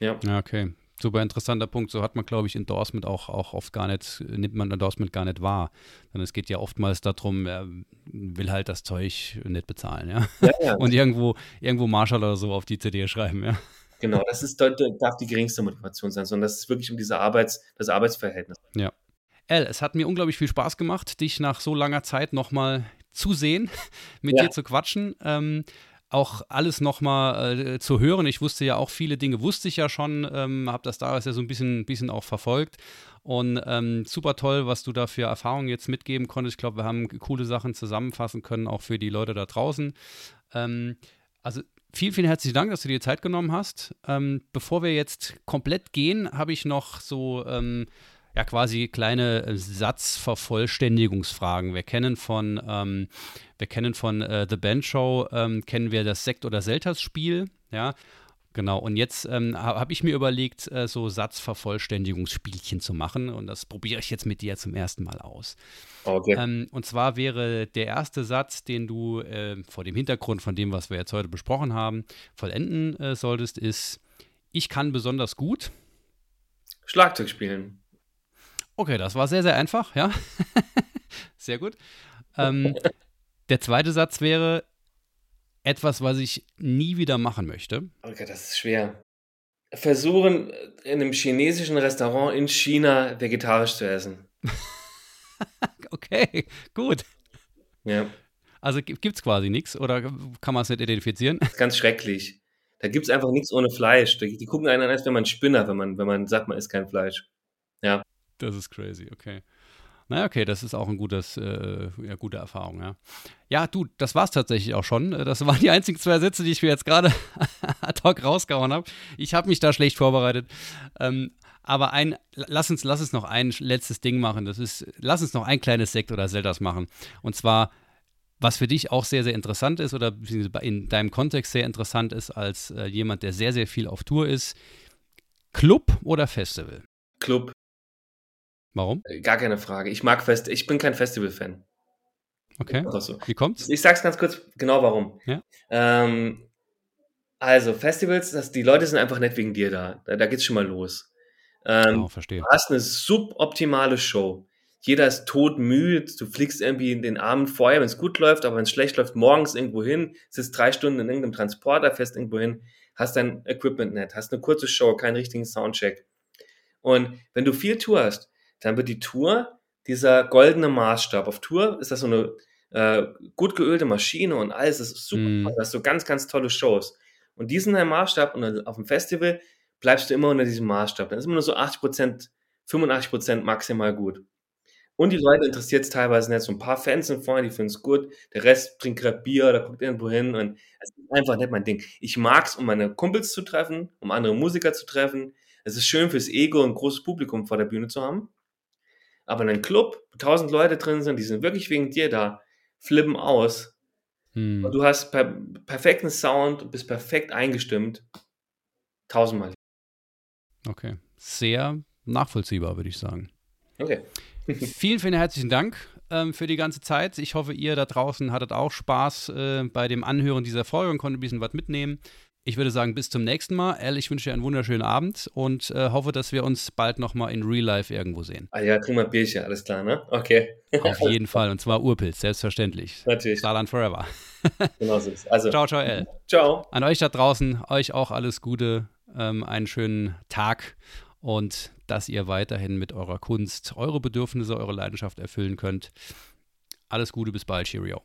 Ja. ja, okay. Super interessanter Punkt. So hat man, glaube ich, Endorsement auch, auch oft gar nicht, nimmt man Endorsement gar nicht wahr. Denn es geht ja oftmals darum, er will halt das Zeug nicht bezahlen, ja. ja, ja. *laughs* Und irgendwo, irgendwo Marshall oder so auf die CD schreiben, ja. Genau, das ist, darf die geringste Motivation sein, sondern das ist wirklich um diese Arbeits, das Arbeitsverhältnis. Ja. El, es hat mir unglaublich viel Spaß gemacht, dich nach so langer Zeit nochmal zu sehen, *laughs* mit ja. dir zu quatschen. Ähm, auch alles nochmal äh, zu hören. Ich wusste ja auch viele Dinge, wusste ich ja schon, ähm, habe das damals ja so ein bisschen, bisschen auch verfolgt. Und ähm, super toll, was du da für Erfahrungen jetzt mitgeben konntest. Ich glaube, wir haben coole Sachen zusammenfassen können, auch für die Leute da draußen. Ähm, also vielen, vielen herzlichen Dank, dass du dir Zeit genommen hast. Ähm, bevor wir jetzt komplett gehen, habe ich noch so ähm, ja quasi kleine äh, Satzvervollständigungsfragen. Wir kennen von, ähm, wir kennen von äh, The Band Show, ähm, kennen wir das Sekt- oder Selters-Spiel, ja. Genau, und jetzt ähm, habe ich mir überlegt, äh, so Satzvervollständigungsspielchen zu machen und das probiere ich jetzt mit dir zum ersten Mal aus. Okay. Ähm, und zwar wäre der erste Satz, den du äh, vor dem Hintergrund von dem, was wir jetzt heute besprochen haben, vollenden äh, solltest, ist, ich kann besonders gut Schlagzeug spielen. Okay, das war sehr, sehr einfach, ja. *laughs* sehr gut. Ähm, *laughs* der zweite Satz wäre etwas, was ich nie wieder machen möchte. Okay, das ist schwer. Versuchen, in einem chinesischen Restaurant in China vegetarisch zu essen. *laughs* okay, gut. Ja. Also gibt es quasi nichts oder kann man es nicht identifizieren? Ganz schrecklich. Da gibt es einfach nichts ohne Fleisch. Die, die gucken einen an, als wenn man Spinner, wenn man, wenn man sagt, man isst kein Fleisch. Ja. Das ist crazy, okay. Naja, okay, das ist auch ein gutes, äh, ja, gute Erfahrung, ja. Ja, du, das war's tatsächlich auch schon. Das waren die einzigen zwei Sätze, die ich mir jetzt gerade *laughs* ad hoc rausgehauen habe. Ich habe mich da schlecht vorbereitet. Ähm, aber ein, lass uns, lass uns noch ein letztes Ding machen. Das ist, lass uns noch ein kleines Sekt oder Zeldas machen. Und zwar, was für dich auch sehr, sehr interessant ist oder in deinem Kontext sehr interessant ist, als äh, jemand, der sehr, sehr viel auf Tour ist. Club oder Festival? Club. Warum? Äh, gar keine Frage. Ich mag Fest, ich bin kein Festival-Fan. Okay. So. Wie kommt's? Ich sag's ganz kurz genau warum. Ja. Ähm, also, Festivals, das, die Leute sind einfach nicht wegen dir da. Da, da geht's schon mal los. Ähm, oh, verstehe. Du hast eine suboptimale Show. Jeder ist todmüde, du fliegst irgendwie in den Abend vorher, wenn es gut läuft, aber wenn es schlecht läuft, morgens irgendwo hin, sitzt drei Stunden in irgendeinem Transporter fest irgendwo hin, hast dein Equipment nicht, hast eine kurze Show, keinen richtigen Soundcheck. Und wenn du viel Tour hast, dann wird die Tour dieser goldene Maßstab. Auf Tour ist das so eine äh, gut geölte Maschine und alles ist super. Mm. Das ist so ganz, ganz tolle Shows. Und diesen Maßstab und auf dem Festival bleibst du immer unter diesem Maßstab. Dann ist immer nur so 80 Prozent, 85 Prozent maximal gut. Und die Leute interessiert es teilweise nicht. So ein paar Fans sind vorne, die finden es gut. Der Rest trinkt gerade Bier oder guckt irgendwo hin. Und es ist einfach nicht mein Ding. Ich mag es, um meine Kumpels zu treffen, um andere Musiker zu treffen. Es ist schön fürs Ego, ein großes Publikum vor der Bühne zu haben. Aber in einem Club, wo tausend Leute drin sind, die sind wirklich wegen dir da, flippen aus. Hm. Und du hast per perfekten Sound und bist perfekt eingestimmt. Tausendmal. Okay. Sehr nachvollziehbar, würde ich sagen. Okay. *laughs* vielen, vielen herzlichen Dank ähm, für die ganze Zeit. Ich hoffe, ihr da draußen hattet auch Spaß äh, bei dem Anhören dieser Folge und konntet ein bisschen was mitnehmen. Ich würde sagen, bis zum nächsten Mal. Al, ich wünsche dir einen wunderschönen Abend und äh, hoffe, dass wir uns bald nochmal in Real Life irgendwo sehen. Ah ja, wir ein Bierchen, alles klar, ne? Okay. Auf jeden Fall, und zwar Urpilz, selbstverständlich. Natürlich. Saarland Forever. *laughs* genau so ist Also, ciao, ciao, El. Ciao. An euch da draußen, euch auch alles Gute, ähm, einen schönen Tag und dass ihr weiterhin mit eurer Kunst eure Bedürfnisse, eure Leidenschaft erfüllen könnt. Alles Gute, bis bald, Cheerio.